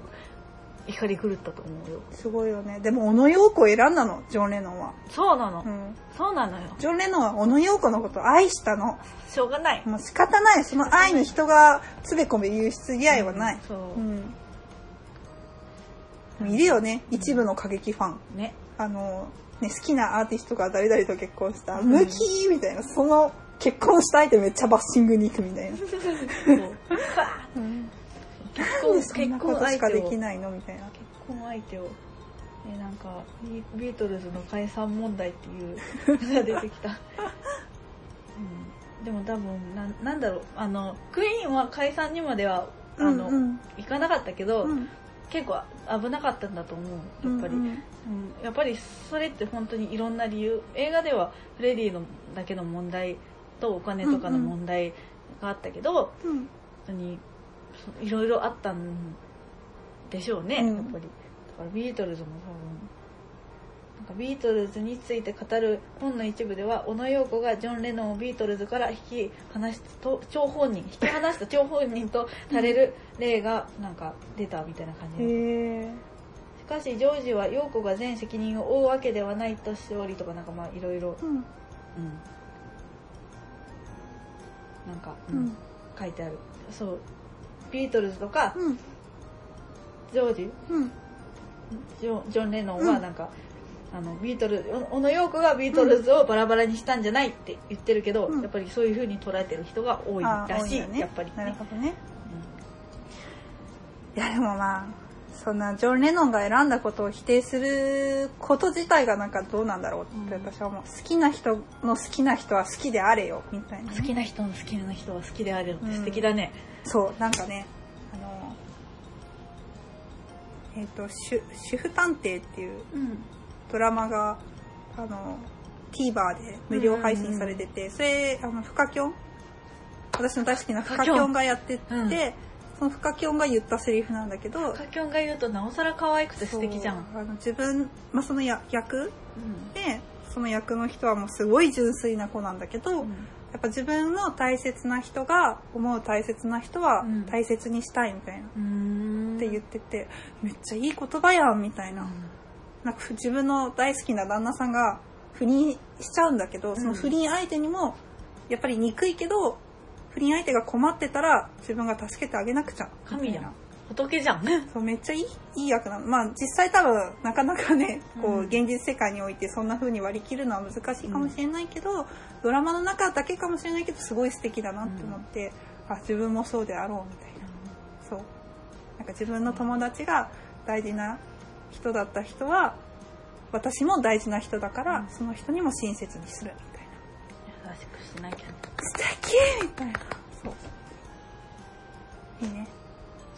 怒り狂ったと思うよ。すごいよね。でも小野陽子を選んだの？ジョン・レノンは、そうなの、うん、そうなのよ。ジョン・レノンは小野陽子のことを愛したの。しょうがない。もう仕方ない。その愛に人がつべこべ言う必要はない、そう。う、ん、いるよね。一部の過激ファン。ね。あの、ね、好きなアーティストが誰々と結婚した、うん。ムキーみたいな。その結婚した相手めっちゃバッシングに行くみたいな、なんでそんなことしかできないのみたいな。結婚相手を、ね、なんかビビートルズの解散問題っていうのが出てきた、うん、でも多分ななんだろう。あのクイーンは解散にまではあの、うんうん。いかなかったけど、うん結構危なかったんだと思う。やっぱり、うん。うん。やっぱりそれって本当にいろんな理由。映画ではフレディのだけの問題とお金とかの問題があったけど、うん本当にそういろいろあったんでしょうね、うん。やっぱり。だからビートルズも多分なんかビートルズについて語る本の一部では小野陽子がジョン・レノンをビートルズから引き離したと張本人引き離した張本人とされる例がなんか出たみたいな感じ。でしかしジョージは陽子が全責任を負うわけではないとしておりとかなんかまあいろいろ。うん。うんなんか、うん。うん書いてある。そう。ビートルズとかうん。ジョージ？うん。ジョジョン・レノンうん。はなんか、あのビートル小野陽子がビートルズをバラバラにしたんじゃないって言ってるけど、うん。やっぱりそういう風に捉えてる人が多いあらしい、ね。やっぱり、なるねほどね。いやでもまあそんなジョン・レノンが選んだことを否定すること自体がなんかどうなんだろうってうん私は思う、好きな人の好きな人は好きであれよみたいなね、好きな人の好きな人は好きであるのってうん素敵だね、そうなんかねあのえっ、と主「主婦探偵」っていううん。ドラマがあの TVer で無料配信されてて、それあのフカキョン？私の大好きなフカキョンがやってて、うんそのフカキョンが言ったセリフなんだけどカキョンが言うとなおさら可愛くて素敵じゃん、あの自分、まあ、そのや役うん。でその役の人はもうすごい純粋な子なんだけど、うん。やっぱ自分の大切な人が思う大切な人はうん。大切にしたいみたいな、うーん。って言っててめっちゃいい言葉やんみたいな,、うん。なんか自分の大好きな旦那さんが不倫しちゃうんだけどその不倫相手にもやっぱり憎いけど不倫相手が困ってたら自分が助けてあげなくちゃ神や仏じゃん。そうめっちゃいいいい役なの。まあ実際多分なかなかねこうん。う現実世界においてそんな風に割り切るのは難しいかもしれないけど、ドラマの中だけかもしれないけどすごい素敵だなって思って、あ自分もそうであろうみたいな。そう。なんか自分の友達が大事な人だった人は私も大事な人だから、うん。その人にも親切にする。みたいな優しくしなきゃ素敵みたいな。そう。いいね。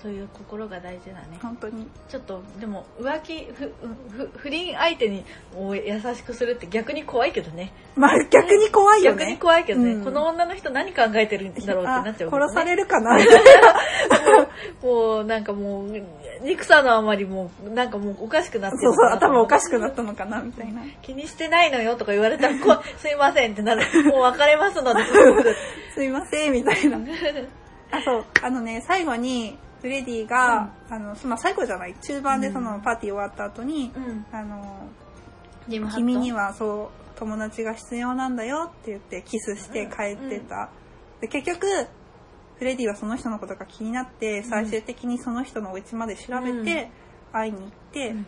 そういう心が大事だね。本当に。ちょっとでも浮気ふふ不倫相手にを優しくするって逆に怖いけどね。まあ逆に怖いよね。逆に怖いけどね、うん。この女の人何考えてるんだろうってなっちゃうね、あ殺されるかな。もうなんかもう憎さのあまりもうなんかもうおかしくなってそうそう頭おかししくなったのかなみたいな。気にしてないのよとか言われたら こすいませんってなる。もう別れますので。すいませんみたいな。あそう。あのね最後にフレディが、あのまあ最後じゃない中盤でそのパーティー終わった後に、うん。あの君にはそう友達が必要なんだよって言ってキスして帰ってた、で結局フレディはその人のことが気になって最終的にその人のお家まで調べて会いに行って、うん。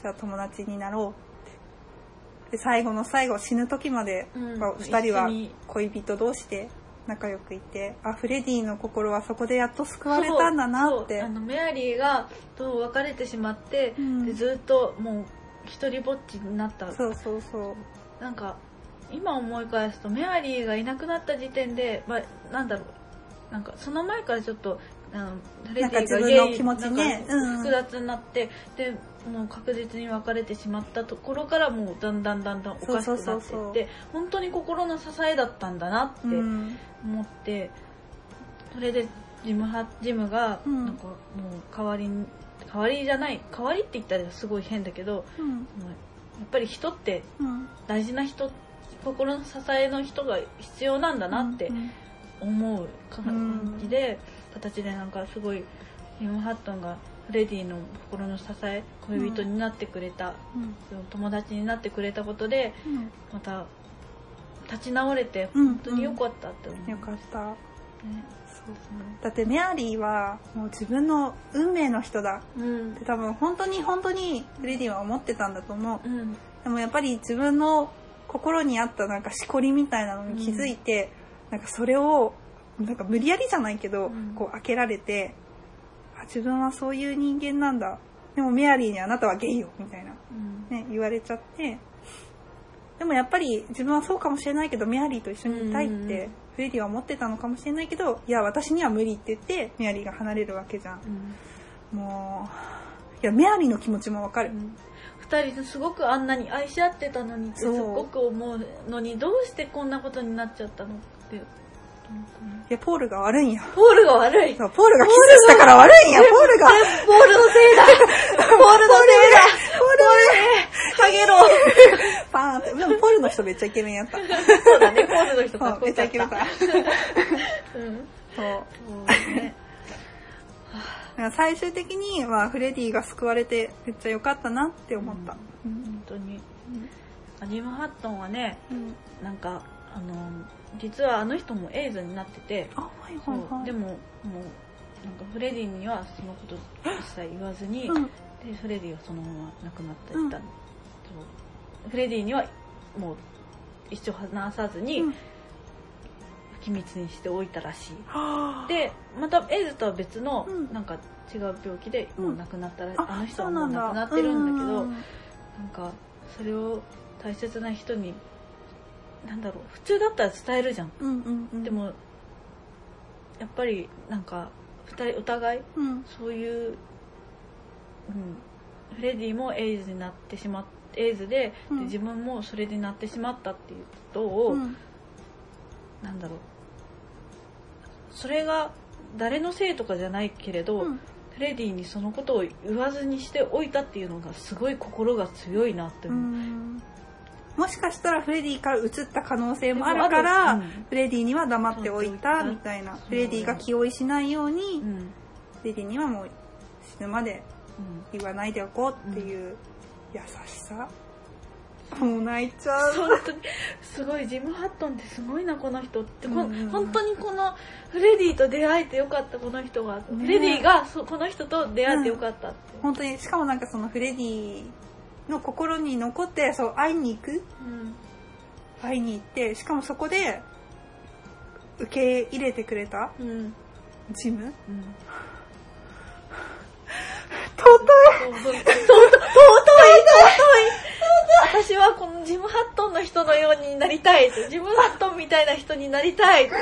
じゃあ友達になろうって。で最後の最後死ぬ時まで、うん。まあ二人は恋人同士で仲良くいてあフレディの心はそこでやっと救われたんだなって。あのメアリーがと別れてしまって、うん。でずっともう一人ぼっちになった。そうそうそう。なんか今思い返すとメアリーがいなくなった時点で、まあ、なんだろう。なんかその前からちょっとあのフレディなんかが自分の気持ちね。複雑になって、でもう確実に別れてしまったところからもうだんだんだんだんおかしくなっていって本当に心の支えだったんだなってうん思って、それでジムはジムがうん。なんかもう代わりに代わりじゃない代わりって言ったらすごい変だけどうん。やっぱり人ってうん。大事な人心の支えの人が必要なんだなってうん思う感じで、形でなんかすごいジム・ハットンがフレディの心の支え恋人になってくれた、うん。友達になってくれたことでうん。また立ち直れてうん。本当に良かったって思う、よかった。ね。だってメアリーはもう自分の運命の人だ。うん。って多分本当に本当にフレディは思ってたんだと思う。うん。でもやっぱり自分の心にあったなんかしこりみたいなのに気づいて、なんかそれをなんか無理やりじゃないけど、うん。こう開けられてあ自分はそういう人間なんだ。でもメアリーにあなたはゲイよみたいな、うん。ね、言われちゃって。でもやっぱり自分はそうかもしれないけどメアリーと一緒にいたいってフレディは思ってたのかもしれないけどいや私には無理って言ってメアリーが離れるわけじゃん。うん。もいやメアリーの気持ちもわかる、二人すごくあんなに愛し合ってたのにってすごく思うのにどうしてこんなことになっちゃったのっていやポールが悪いんや。ポールが悪い。そうポールがキスしたから悪いんやポールが。ポールのせいだ。ポールのせいだ。ポールハゲろ。パーンって。でもポールの人めっちゃイケメンやった。そうだね。ポールの人めっちゃイケメンだたう。ん。最終的に、まあ、フレディが救われてめっちゃ良かったなって思った。本当に。ジム・ハットンはねうん。なんかあの実はあの人もエイズになってて。あ、はいそはいはい。う。でももうなんかフレディにはそのこと一切言わずに、うん、でフレディはそのまま亡くなっていうん。った、そう。フレディにはもう一生話さずに、うん。秘密にしておいたらしい。はあ。でまたエイズとは別の、うん。なんか違う病気でもう亡くなったら、あの人はもうん亡くなってるんだけどうん。なんかそれを大切な人になんだろう普通だったら伝えるじゃん、うんうんうん。で、もやっぱりなんか二人お互いうん、そういう、うん、フレディもエイズになってしまっエイズで,、うん。で自分もそれでなってしまったっていうことを、うん。なんだろう。それが誰のせいとかじゃないけれど、うん。フレディにそのことを言わずにしておいたっていうのがすごい心が強いなってう。思う。んもしかしたらフレディから移った可能性もあるから、うん。フレディには黙っておいたみたいな。フレディが気負いしないように、うん。フレディにはもう死ぬまでうん。言わないでおこうっていう優しさ。もう泣いちゃう。本当に。すごいジム・ハットンってすごいなこの人って、こうんうんうん。本当にこのフレディと出会えてよかったこの人が、フレディがそこの人と出会えてよかったって、本当に、しかもなんかそのフレディの心に残って、そう、会いに行く？うん。会いに行って、しかもそこで、受け入れてくれた？うん。ジム？うん。尊い。尊い。尊い。私はこのジム・ハットンの人のようになりたいとジム・ハットンみたいな人になりたいと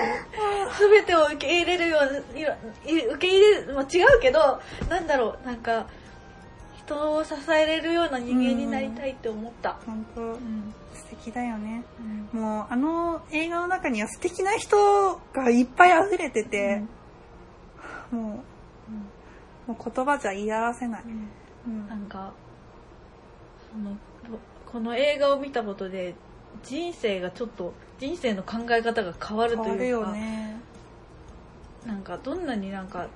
全てを受け入れるようないやい受け入れる、まあ、違うけどなんだろうなんか人を支えれるような人間になりたいって思った。い本当うん。素敵だよね。うん。もう、あの映画の中には素敵な人がいっぱい溢れてて、もう、もう言葉じゃ言い表せない。うん。なんかそのぼこの映画を見たことで人生がちょっと人生の考え方が変わるというかよね。なんかどんなになんか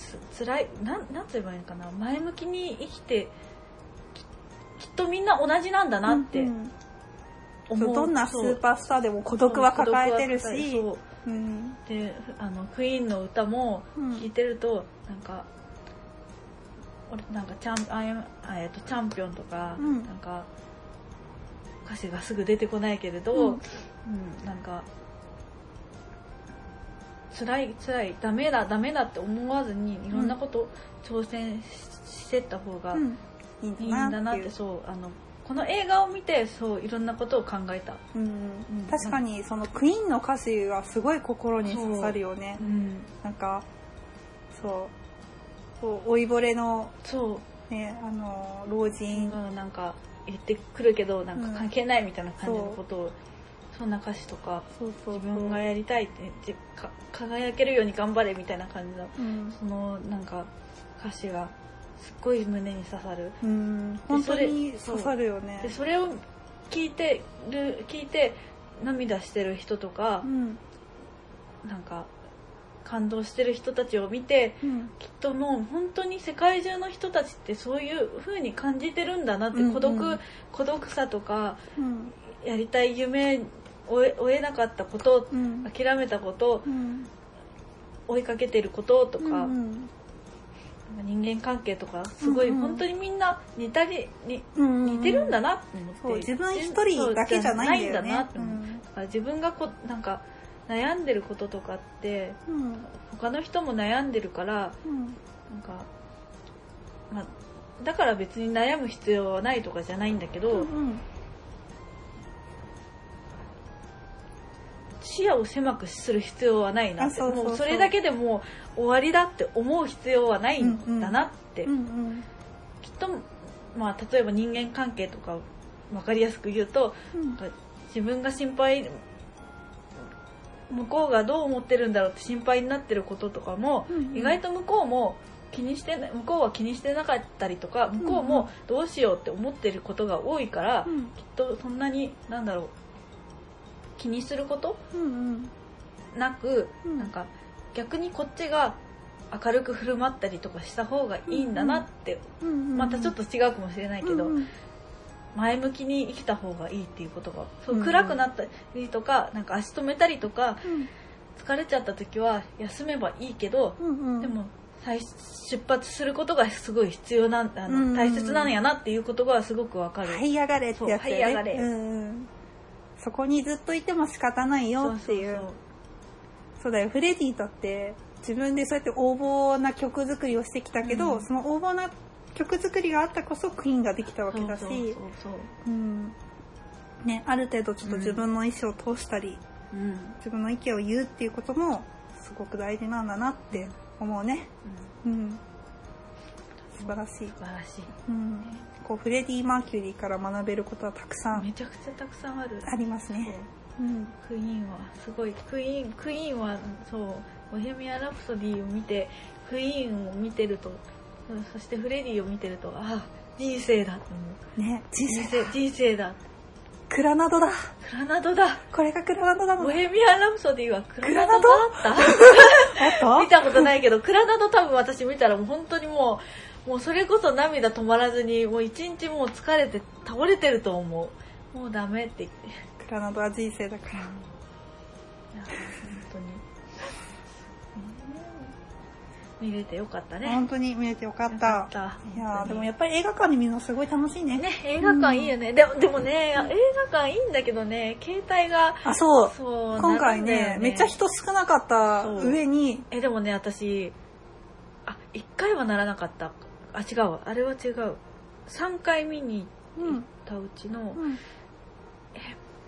つつ辛いなんなんて言えばいいのかな。前向きに生きてききっとみんな同じなんだなってうん思う、そうどんなスーパースターでも孤独は抱えてるし、そううん。であのクイーンの歌もうん。聴いてると、なんか俺なんかチャンあやあえっとチャンピオンとか、うん。なんか歌詞がすぐ出てこないけれど、うん。うんなんか辛い辛いダメだダメだって思わずにいろんなこと挑戦ししてった方がうん。いいんんだなって。そうあのこの映画を見てそういろんなことを考えた、うん。うん。確かにそのクイーンの歌詞はすごい心に刺さるよね。う。ん、なんか、そう、こう老いぼれのそう。ね、あの、老人、がなんか言ってくるけどなんか関係ないみたいな感じのことを、そんな歌詞とかそうそう自分がやりたいって輝けるように頑張れみたいな感じのうん、そのなんか歌詞がすっごい胸に刺さる。うん、本当にそれ刺さるよね。で。それを聞いてる聞いて涙してる人とかう、ん、なんか感動してる人たちを見てうん、きっともう本当に世界中の人たちってそういう風に感じてるんだなって、うんうん。孤独孤独さとかうん、やりたい夢追えなかったことうん、諦めたことうん、追いかけてることとか,、うん、なん。か人間関係とかすごいうんうん。本当にみんな似たりにうん、似てるんだなって思って、そう、自分一人だけじゃないんだよね。ないんだなって思う。だから自分がこなんか悩んでることとかってうん、他の人も悩んでるからうん、なんか、まあ、だから別に悩む必要はないとかじゃないんだけど、うん、視野を狭くする必要はないなって。もうそれだけでもう終わりだって思う必要はないんだなって、うん、うん、きっと、まあ、例えば人間関係とか分かりやすく言うと、うん。自分が心配向こうがどう思ってるんだろうって心配になってることとかも、うんうん。意外と向こうも気にしてな向こうは気にしてなかったりとか向こうもどうしようって思ってることが多いから、うん。きっとそんなになんだろう気にすること？うんうん。なく、うん。なんか逆にこっちが明るく振る舞ったりとかした方がいいんだなって、うんうんまたちょっと違うかもしれないけど、うんうん。前向きに生きた方がいいっていうことがそううん。暗くなったりとかなんか足止めたりとかうん。疲れちゃった時は休めばいいけど、うんうん。でも再出発することがすごい必要なんあの、うん大切なんやなっていうことがすごくわかる、這い上がれってやつね。そう這い上がれ。うんうんそこにずっといても仕方ないよっていう。そうだよ。フレディだって自分でそうやって横暴な曲作りをしてきたけど、うん。その横暴な曲作りがあったこそクイーンができたわけだし。そうん。ね、ある程度ちょっと自分の意思を通したり、うん。自分の意見を言うっていうこともすごく大事なんだなって思うね。うん。素晴らしい。素晴らしいうん。こう、フレディ・マーキュリーから学べることはたくさんめちゃくちゃたくさんあるありますね。うん。クイーンはすごいクイーンクイーンはそうボヘミアン・ラプソディを見てクイーンを見てるとうんそしてフレディを見てるとあ人生だと思うね、人人生、生人生だクラナドだ。クラナドだこれがクラナドだもん。ボヘミアン・ラプソディはクラナドだったあった見たことないけど、クラナド多分私見たらもう本当にもう、もうそれこそ涙止まらずに、もう一日もう疲れて倒れてると思う。もうダメって言って。いクラナドは人生だから。や、本当に。見れてよかったね。本当に見れてよかっよた。かったいやーでもやっぱり映画館で見るのすごい楽しいね。ね、映画館いいよね。でも、でもね、映画館いいんだけどね、携帯が、あ、そう。そう、今回なんだよね、めっちゃ人少なかった上に、え、でもね、私、あ、1回はならなかった。あ、違うわ。あれは違う。3回見に行ったうちの、うん。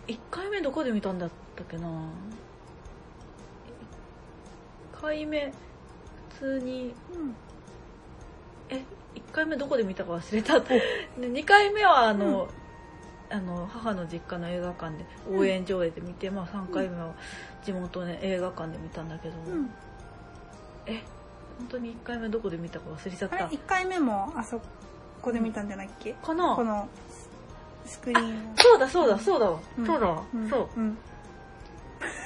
1回目どこで見たんだったっけな？1回目、普通に、え、1回目どこで見たか忘れた。で2回目はあの、あの、母の実家の映画館で応援上映で見て、まあ3回目は地元の映画館で見たんだけど、うん。え、本当に1回目どこで見たか忘れちゃっあれた。1回目もあそこで見たんじゃないっけ、かなこのスクリーンそうだそうだそうだわ。うんそうだわ。うんそう。ん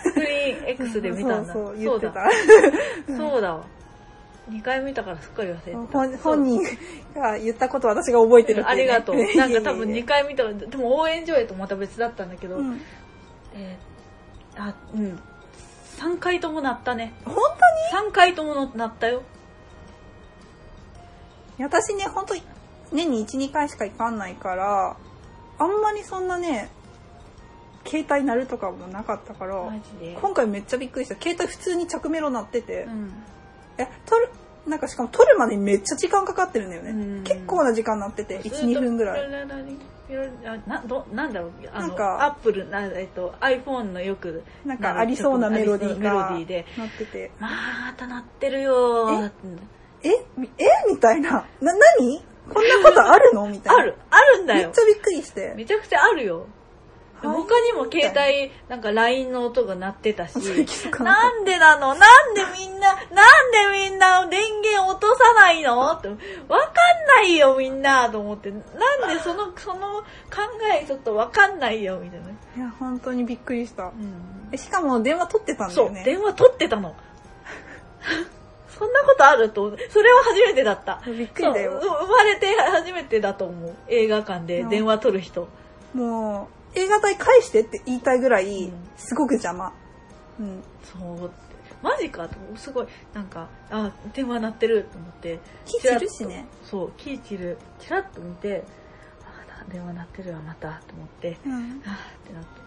スクリーン X で見たんだ。そうそう言ってた そうだ。そうだわ。2回見たからすっかり忘れてた。本本人が言ったことを私が覚えてるね、ありがとう。なんか多分2いえいえい回見たら、でも応援上映とまた別だったんだけど、えうんえーあ、うん。3回ともなったね。本3回ともなったよ。当に私ね本当に年に12回しか行かんないからあんまりそんなね携帯鳴るとかもなかったから。今回めっちゃびっくりした携帯普通に着メロ鳴ってて、うん。え撮るなんかしかも撮るまでにめっちゃ時間かかってるんだよね、うん結構な時間鳴ってて12分ぐらいい。あなどなんだろうあのなんかアップルな、えっと、iPhone のよくなんかありそうなメロディーメロがディーで鳴っててまた鳴ってるよーえみえみたいな。な、何？こんなことあるの？みたいな。あるあるんだよめっちゃびっくりして。めちゃくちゃあるよはい他にも携帯なんか LINE の音が鳴ってたし。なんでなの？なんでみんな？なんでみんな電源落とさないの？って。わかんないよみんな。と思って。なんでそのその考えちょっとわかんないよみたいな、いや、本当にびっくりした。うん。えしかも電話取ってたんだそう、よね。電話取ってたの。そんなことあると、それは初めてだった。びっくりだよ。そう。生まれて初めてだと思う。映画館で電話取る人。もう、映画代返してって言いたいぐらいうん、すごく邪魔。うん。そう。マジかと、すごい、なんか、あ、電話鳴ってると思って。気散るしね。そう、キーチル、チラッと見て、あ、電話鳴ってるわ、また、と思って、うん。あーってなって。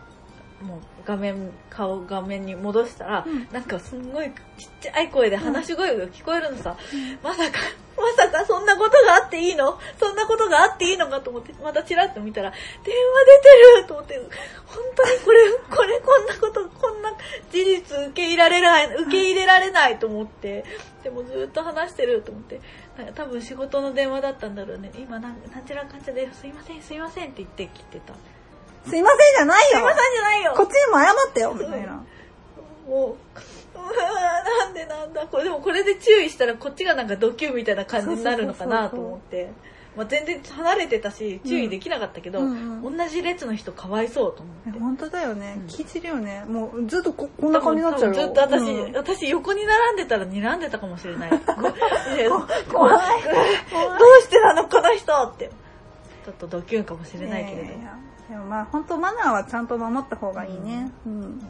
もう画面、顔画面に戻したら、うん。なんかすんごいちっちゃい声で話し声が聞こえるのさ。まさか、まさかそんなことがあっていいの？そんなことがあっていいのかと思って、またチラッと見たら、電話出てると思って、本当にこれ、これこんなこと、こんな事実受け入れられない、受け入れられないと思って、でもずっと話してると思って、多分仕事の電話だったんだろうね。今なんなんちゃらかんちゃですいませんすいませんって言って切ってたすいませんじゃないよすいませんじゃないよこっちにも謝ってよみたいな。もう、うわーなんでなんだこれでもこれで注意したらこっちがなんかドキュンみたいな感じになるのかなと思って。まあ、全然離れてたし注意できなかったけど、うんうん同じ列の人かわいそうと思って。本当だよねうん。聞いてるよね。もうずっとここんな感じになっちゃうずっと私、うん私横に並んでたら睨んでたかもしれない。怖い。どうしてなのこの人って。ちょっとドキュンかもしれないけれど。いやいやでもまあ本当マナーはちゃんと守った方がいいね。うん。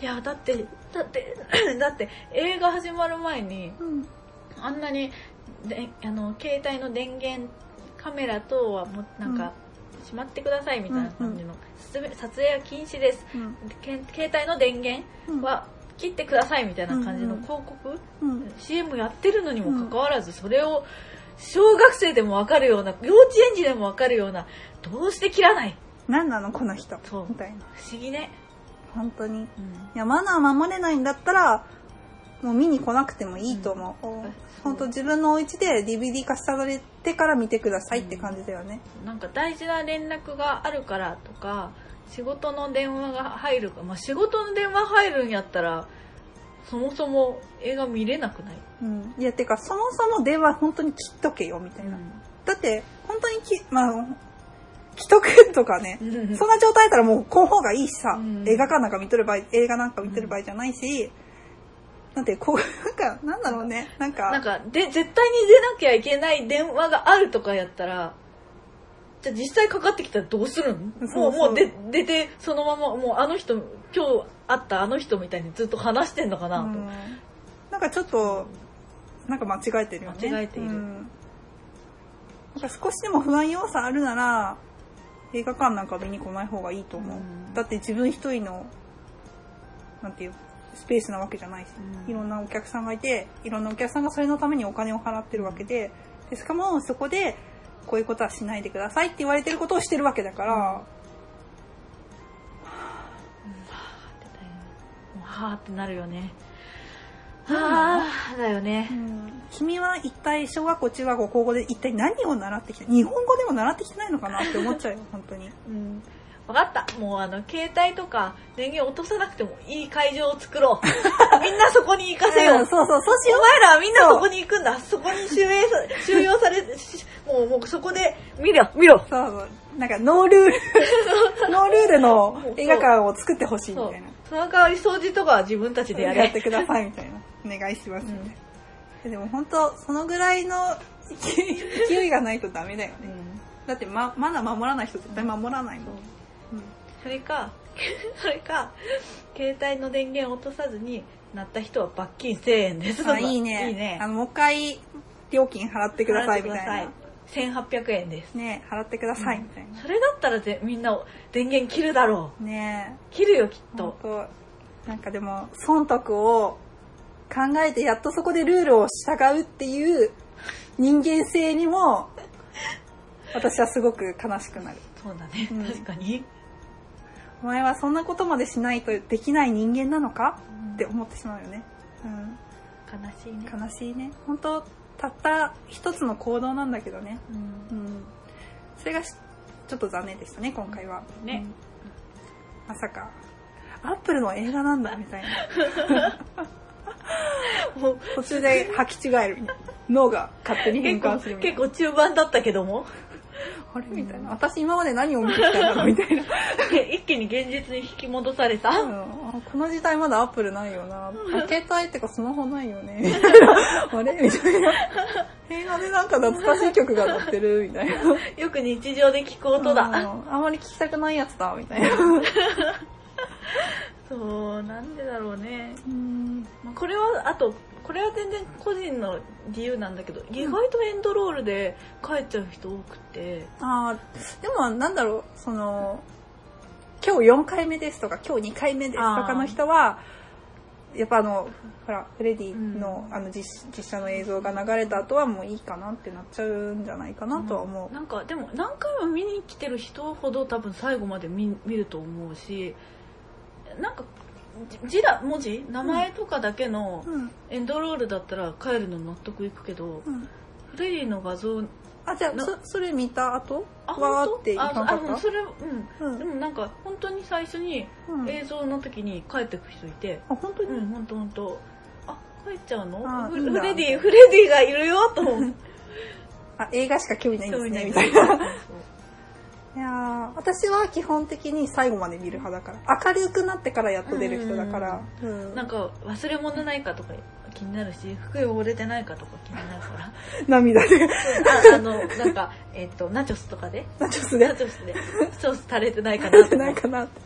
いや、だって、だって、だって映画始まる前に、うん。あんなにであの携帯の電源カメラ等はもうなんか、しまってくださいみたいな感じの、撮影撮影は禁止ですうん。け携帯の電源は切ってくださいみたいな感じのうんうん広告、うん。CM やってるのにもかかわらずそれを小学生でもわかるような幼稚園児でもわかるようなどうして切らない何なのこの人？そう。みたいな。不思議ね、本当に。いうんや、マナー守れないんだったら、もう見に来なくてもいいと思う。うん本当自分のお家で DVD 化されてから見てくださいって感じだよね。なんか大事な連絡があるからとか仕事の電話が入るか、まあ、仕事の電話入るんやったらそもそも映画見れなくない、うん。いや、てか、そもそも電話本当に切っとけよ、みたいな。だって、本当にき、まあ、既得とかね、うん。そんな状態だったらもうこの方がいいしさ、うん。映画館なんか見とる場合、映画なんか見てる場合じゃないし、なんて、こう、なんか、なんだろうね、なんか、なんかで絶対に出なきゃいけない電話があるとかやったらじゃあ実際かかってきたらどうするんもうもうで出てそのままもうあの人今日会ったあの人みたいにずっと話してんのかな？と、うん。なんかちょっと、なんか間違えてるよね。間違えている。うん。なんか少しでも不安要素あるなら、映画館なんか見に来ない方がいいと思う。うん。だって自分一人の、なんていう、スペースなわけじゃないし、うん。いろんなお客さんがいて、いろんなお客さんがそれのためにお金を払ってるわけで、でしかもそこで、こういうことはしないでくださいって言われてることをしてるわけだから、もうはーってなるよねはあだよね。うん。君は一体小学校、中学校、高校で一体何を習ってきた日本語でも習ってきてないのかなって思っちゃうよ、本当に。うん。分かった。もうあの携帯とか電源落とさなくてもいい会場を作ろう。みんなそこに行かせよう。うんそうそう、そうしよお前らはみんなそこに行くんだ。そこに収容さ収容されしもうもうそこで見ろ見ろ。う。そうそう。なんか、ノールール、ノールールの映画館を作ってほしいみたいな。その代わり掃除とかは自分たちでやれ。やってくださいみたいな。お願いしますみたいな。でも本当、そのぐらいの勢いがないとダメだよね。うんだって、ま、まだ守らない人絶対守らないもん。うんそれか それか携帯の電源を落とさずになった人は罰金1000円ですあ、いいね。いいねあの、もう一回、料金払ってくださいみたいな。1800円ですね払ってくださいみたいな。それだったらぜみんな電源切るだろねう切るよきっとなんかでも、損得を考えてやっとそこでルールを従うっていう人間性にも、私はすごく悲しくなる。そうだね、うん確かにお前はそんなことまでしないとできない人間なのか？って思ってしまうよね。うん。悲しいね悲しいね。本当たった一つの行動なんだけどね。うんうん。それがしちょっと残念でしたね、今回は。ねうんまさか、アップルの映画なんだ、みたいな。もう途中で履き違える。脳が勝手に変換する。結構中盤だったけどもあれみたいな。私今まで何を見てきたんだろうみたいな。一気に現実に引き戻された、うんこの時代まだアップルないよな。携帯ってかスマホないよね。あれみたいな。映画でなんか懐かしい曲が鳴ってるみたいな。よく日常で聞く音だ、うんあんまり聞きたくないやつだ、みたいな。そうなんでだろうね。うん。まあこれはあとこれは全然個人の理由なんだけど、意外とエンドロールで帰っちゃう人多くて。あーでもなんだろう、その、今日4回目ですとか、今日2回目ですとかの人は、やっぱあの、ほら、フレディの,、うん。あの実実写の映像が流れた後はもういいかなってなっちゃうんじゃないかなとは思う。なんかでも何回も見に来てる人ほど多分最後まで見見ると思うしなんかじ字だ文字？名前とかだけのうん。エンドロールだったら帰るの納得いくけど、うん。フレディの画像あ、じゃあ、なそそれ見た後？あわーってい本当？かんかった？ああそれうん、うん。でもなんか本当に最初にうん。映像の時に帰ってく人いて、あ、本当に？うん、本当本当。あ帰っちゃうの？フレディフレディがいるよと思って あ、映画しか興味ないんですね、みたいな。やー私は基本的に最後まで見る派だから。明るくなってからやっと出る人だから。うんなんか忘れ物ないかとか気になるし服汚れてないかとか気になるから 涙で。ああのなんかえっ、とナチョスとかでナチョスで。ナチョスでソース垂れてないかなとない思ってかなって。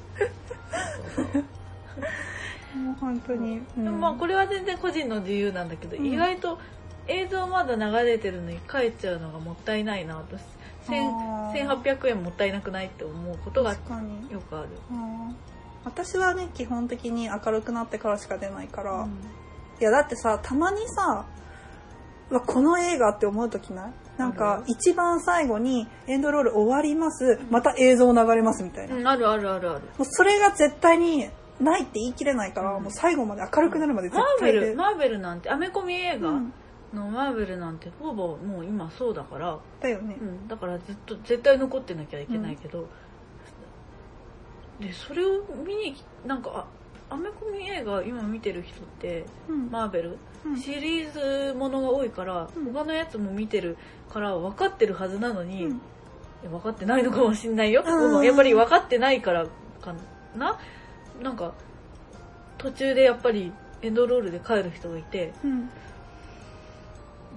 もう本当に。うんでもまあこれは全然個人の自由なんだけど、うん意外と映像まだ流れてるのに帰っちゃうのがもったいないなと千あー1800円もったいなくないって思うことが。よくある、うん私はね、基本的に明るくなってからしか出ないから。うん。いや、だってさ、たまにさ、うわこの映画って思うときない？なんあかる、一番最後にエンドロール終わります、また映像流れますみたいな。もうんあるあるあるある。うそれが絶対にないって言い切れないから、うん。もう最後まで明るくなるまで絶マーベ。ルマーベルなんてアメコミ映画？うんのマーベルなんてほぼもう今そうだから、だよね。う。ん、だからずっと絶対残ってなきゃいけないけど、でそれを見になんかあアメコミ映画今見てる人ってうん。マーベル、うん。シリーズものが多いから、うん。他のやつも見てるから分かってるはずなのに、分かってないのかもしんないよ、やっぱり分かってないからかな。なんか途中でやっぱりエンドロールで帰る人がいてうん。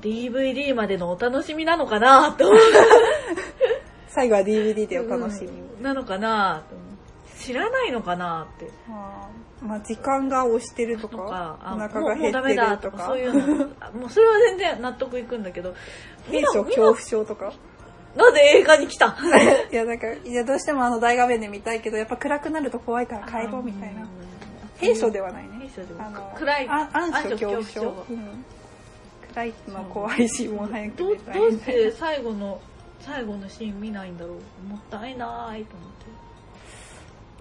DVD までのお楽しみなのかなと。最後は DVD でお楽しみ。うん。なのかな知らないのかなって。あ。ーまあ、時間が押してるととかか、あお腹が減ってるとか、かそういうの。あ もうそれは全然納得いくんだけど兵所恐怖症とか。なんで映画に来た？いや、なんか、いや、どうしてもあの大画面で見たいけど、やっぱ暗くなると怖いから帰ろうみたいな。兵所ではないね。暗い。あ暗所恐怖症。うん暗いの怖いし、もう早くどう寝たいどうして最後の最後のシーン見ないんだろう。もったいないと思っ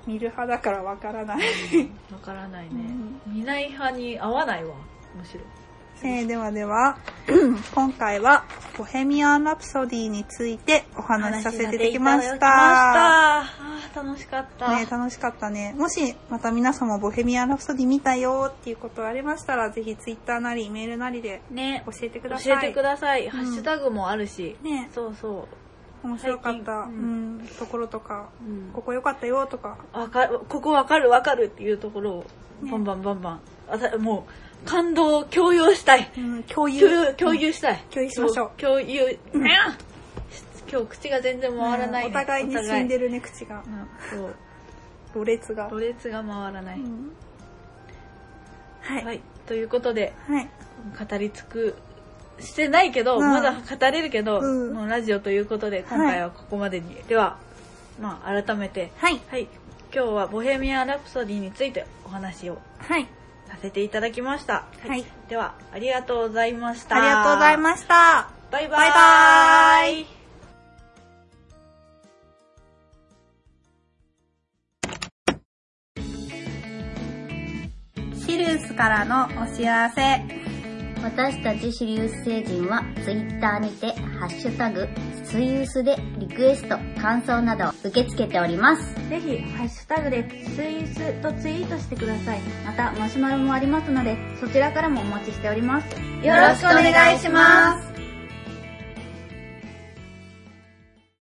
見る派だからわからない。てわからないね、見ない派に合わないわむしろえーではでは、今回は、ボヘミアン・ラプソディについてお話しさせていただきました。あー楽しかった、ね、楽しかったね。もし、また皆様ボヘミアン・ラプソディ見たよっていうことありましたら、ぜひツイッターなりメールなりでね教えてください。教えてください、ん。ハッシュタグもあるし、ね、そうそ面白かった、うん。ん、ところとか、う、うん。ここ良かったよとか、わかる。ここわかる。わかるっていうところをね。バンバンバンバン、あたもう感動を共有したい。うん、共有。共有したい、共有しましょう。共有、ね今日口が全然回らない、ねうんお互いに死んでるね、口が。うんそう。ろれつが。ろれつが回らない、うん。はい。はい。ということではい。語り尽くしてないけど、うん。まだ語れるけど、うん。もうラジオということで今回はここまでに、ではまあ改めて。はい。はい。今日は「ボヘミアン・ラプソディ」についてお話を。はい。させていただきました、はい。ではありがとうございましたありがとうございました。バイバイバイバイシリウスからのお知らせ。私たちシリウス星人は Twitter にて、ハッシュタグ、スイウスでリクエスト、感想などを受け付けております。ぜひ、ハッシュタグでスイウスとツイートしてください。また、マシュマロもありますので、そちらからもお待ちしております。よろしくお願いします。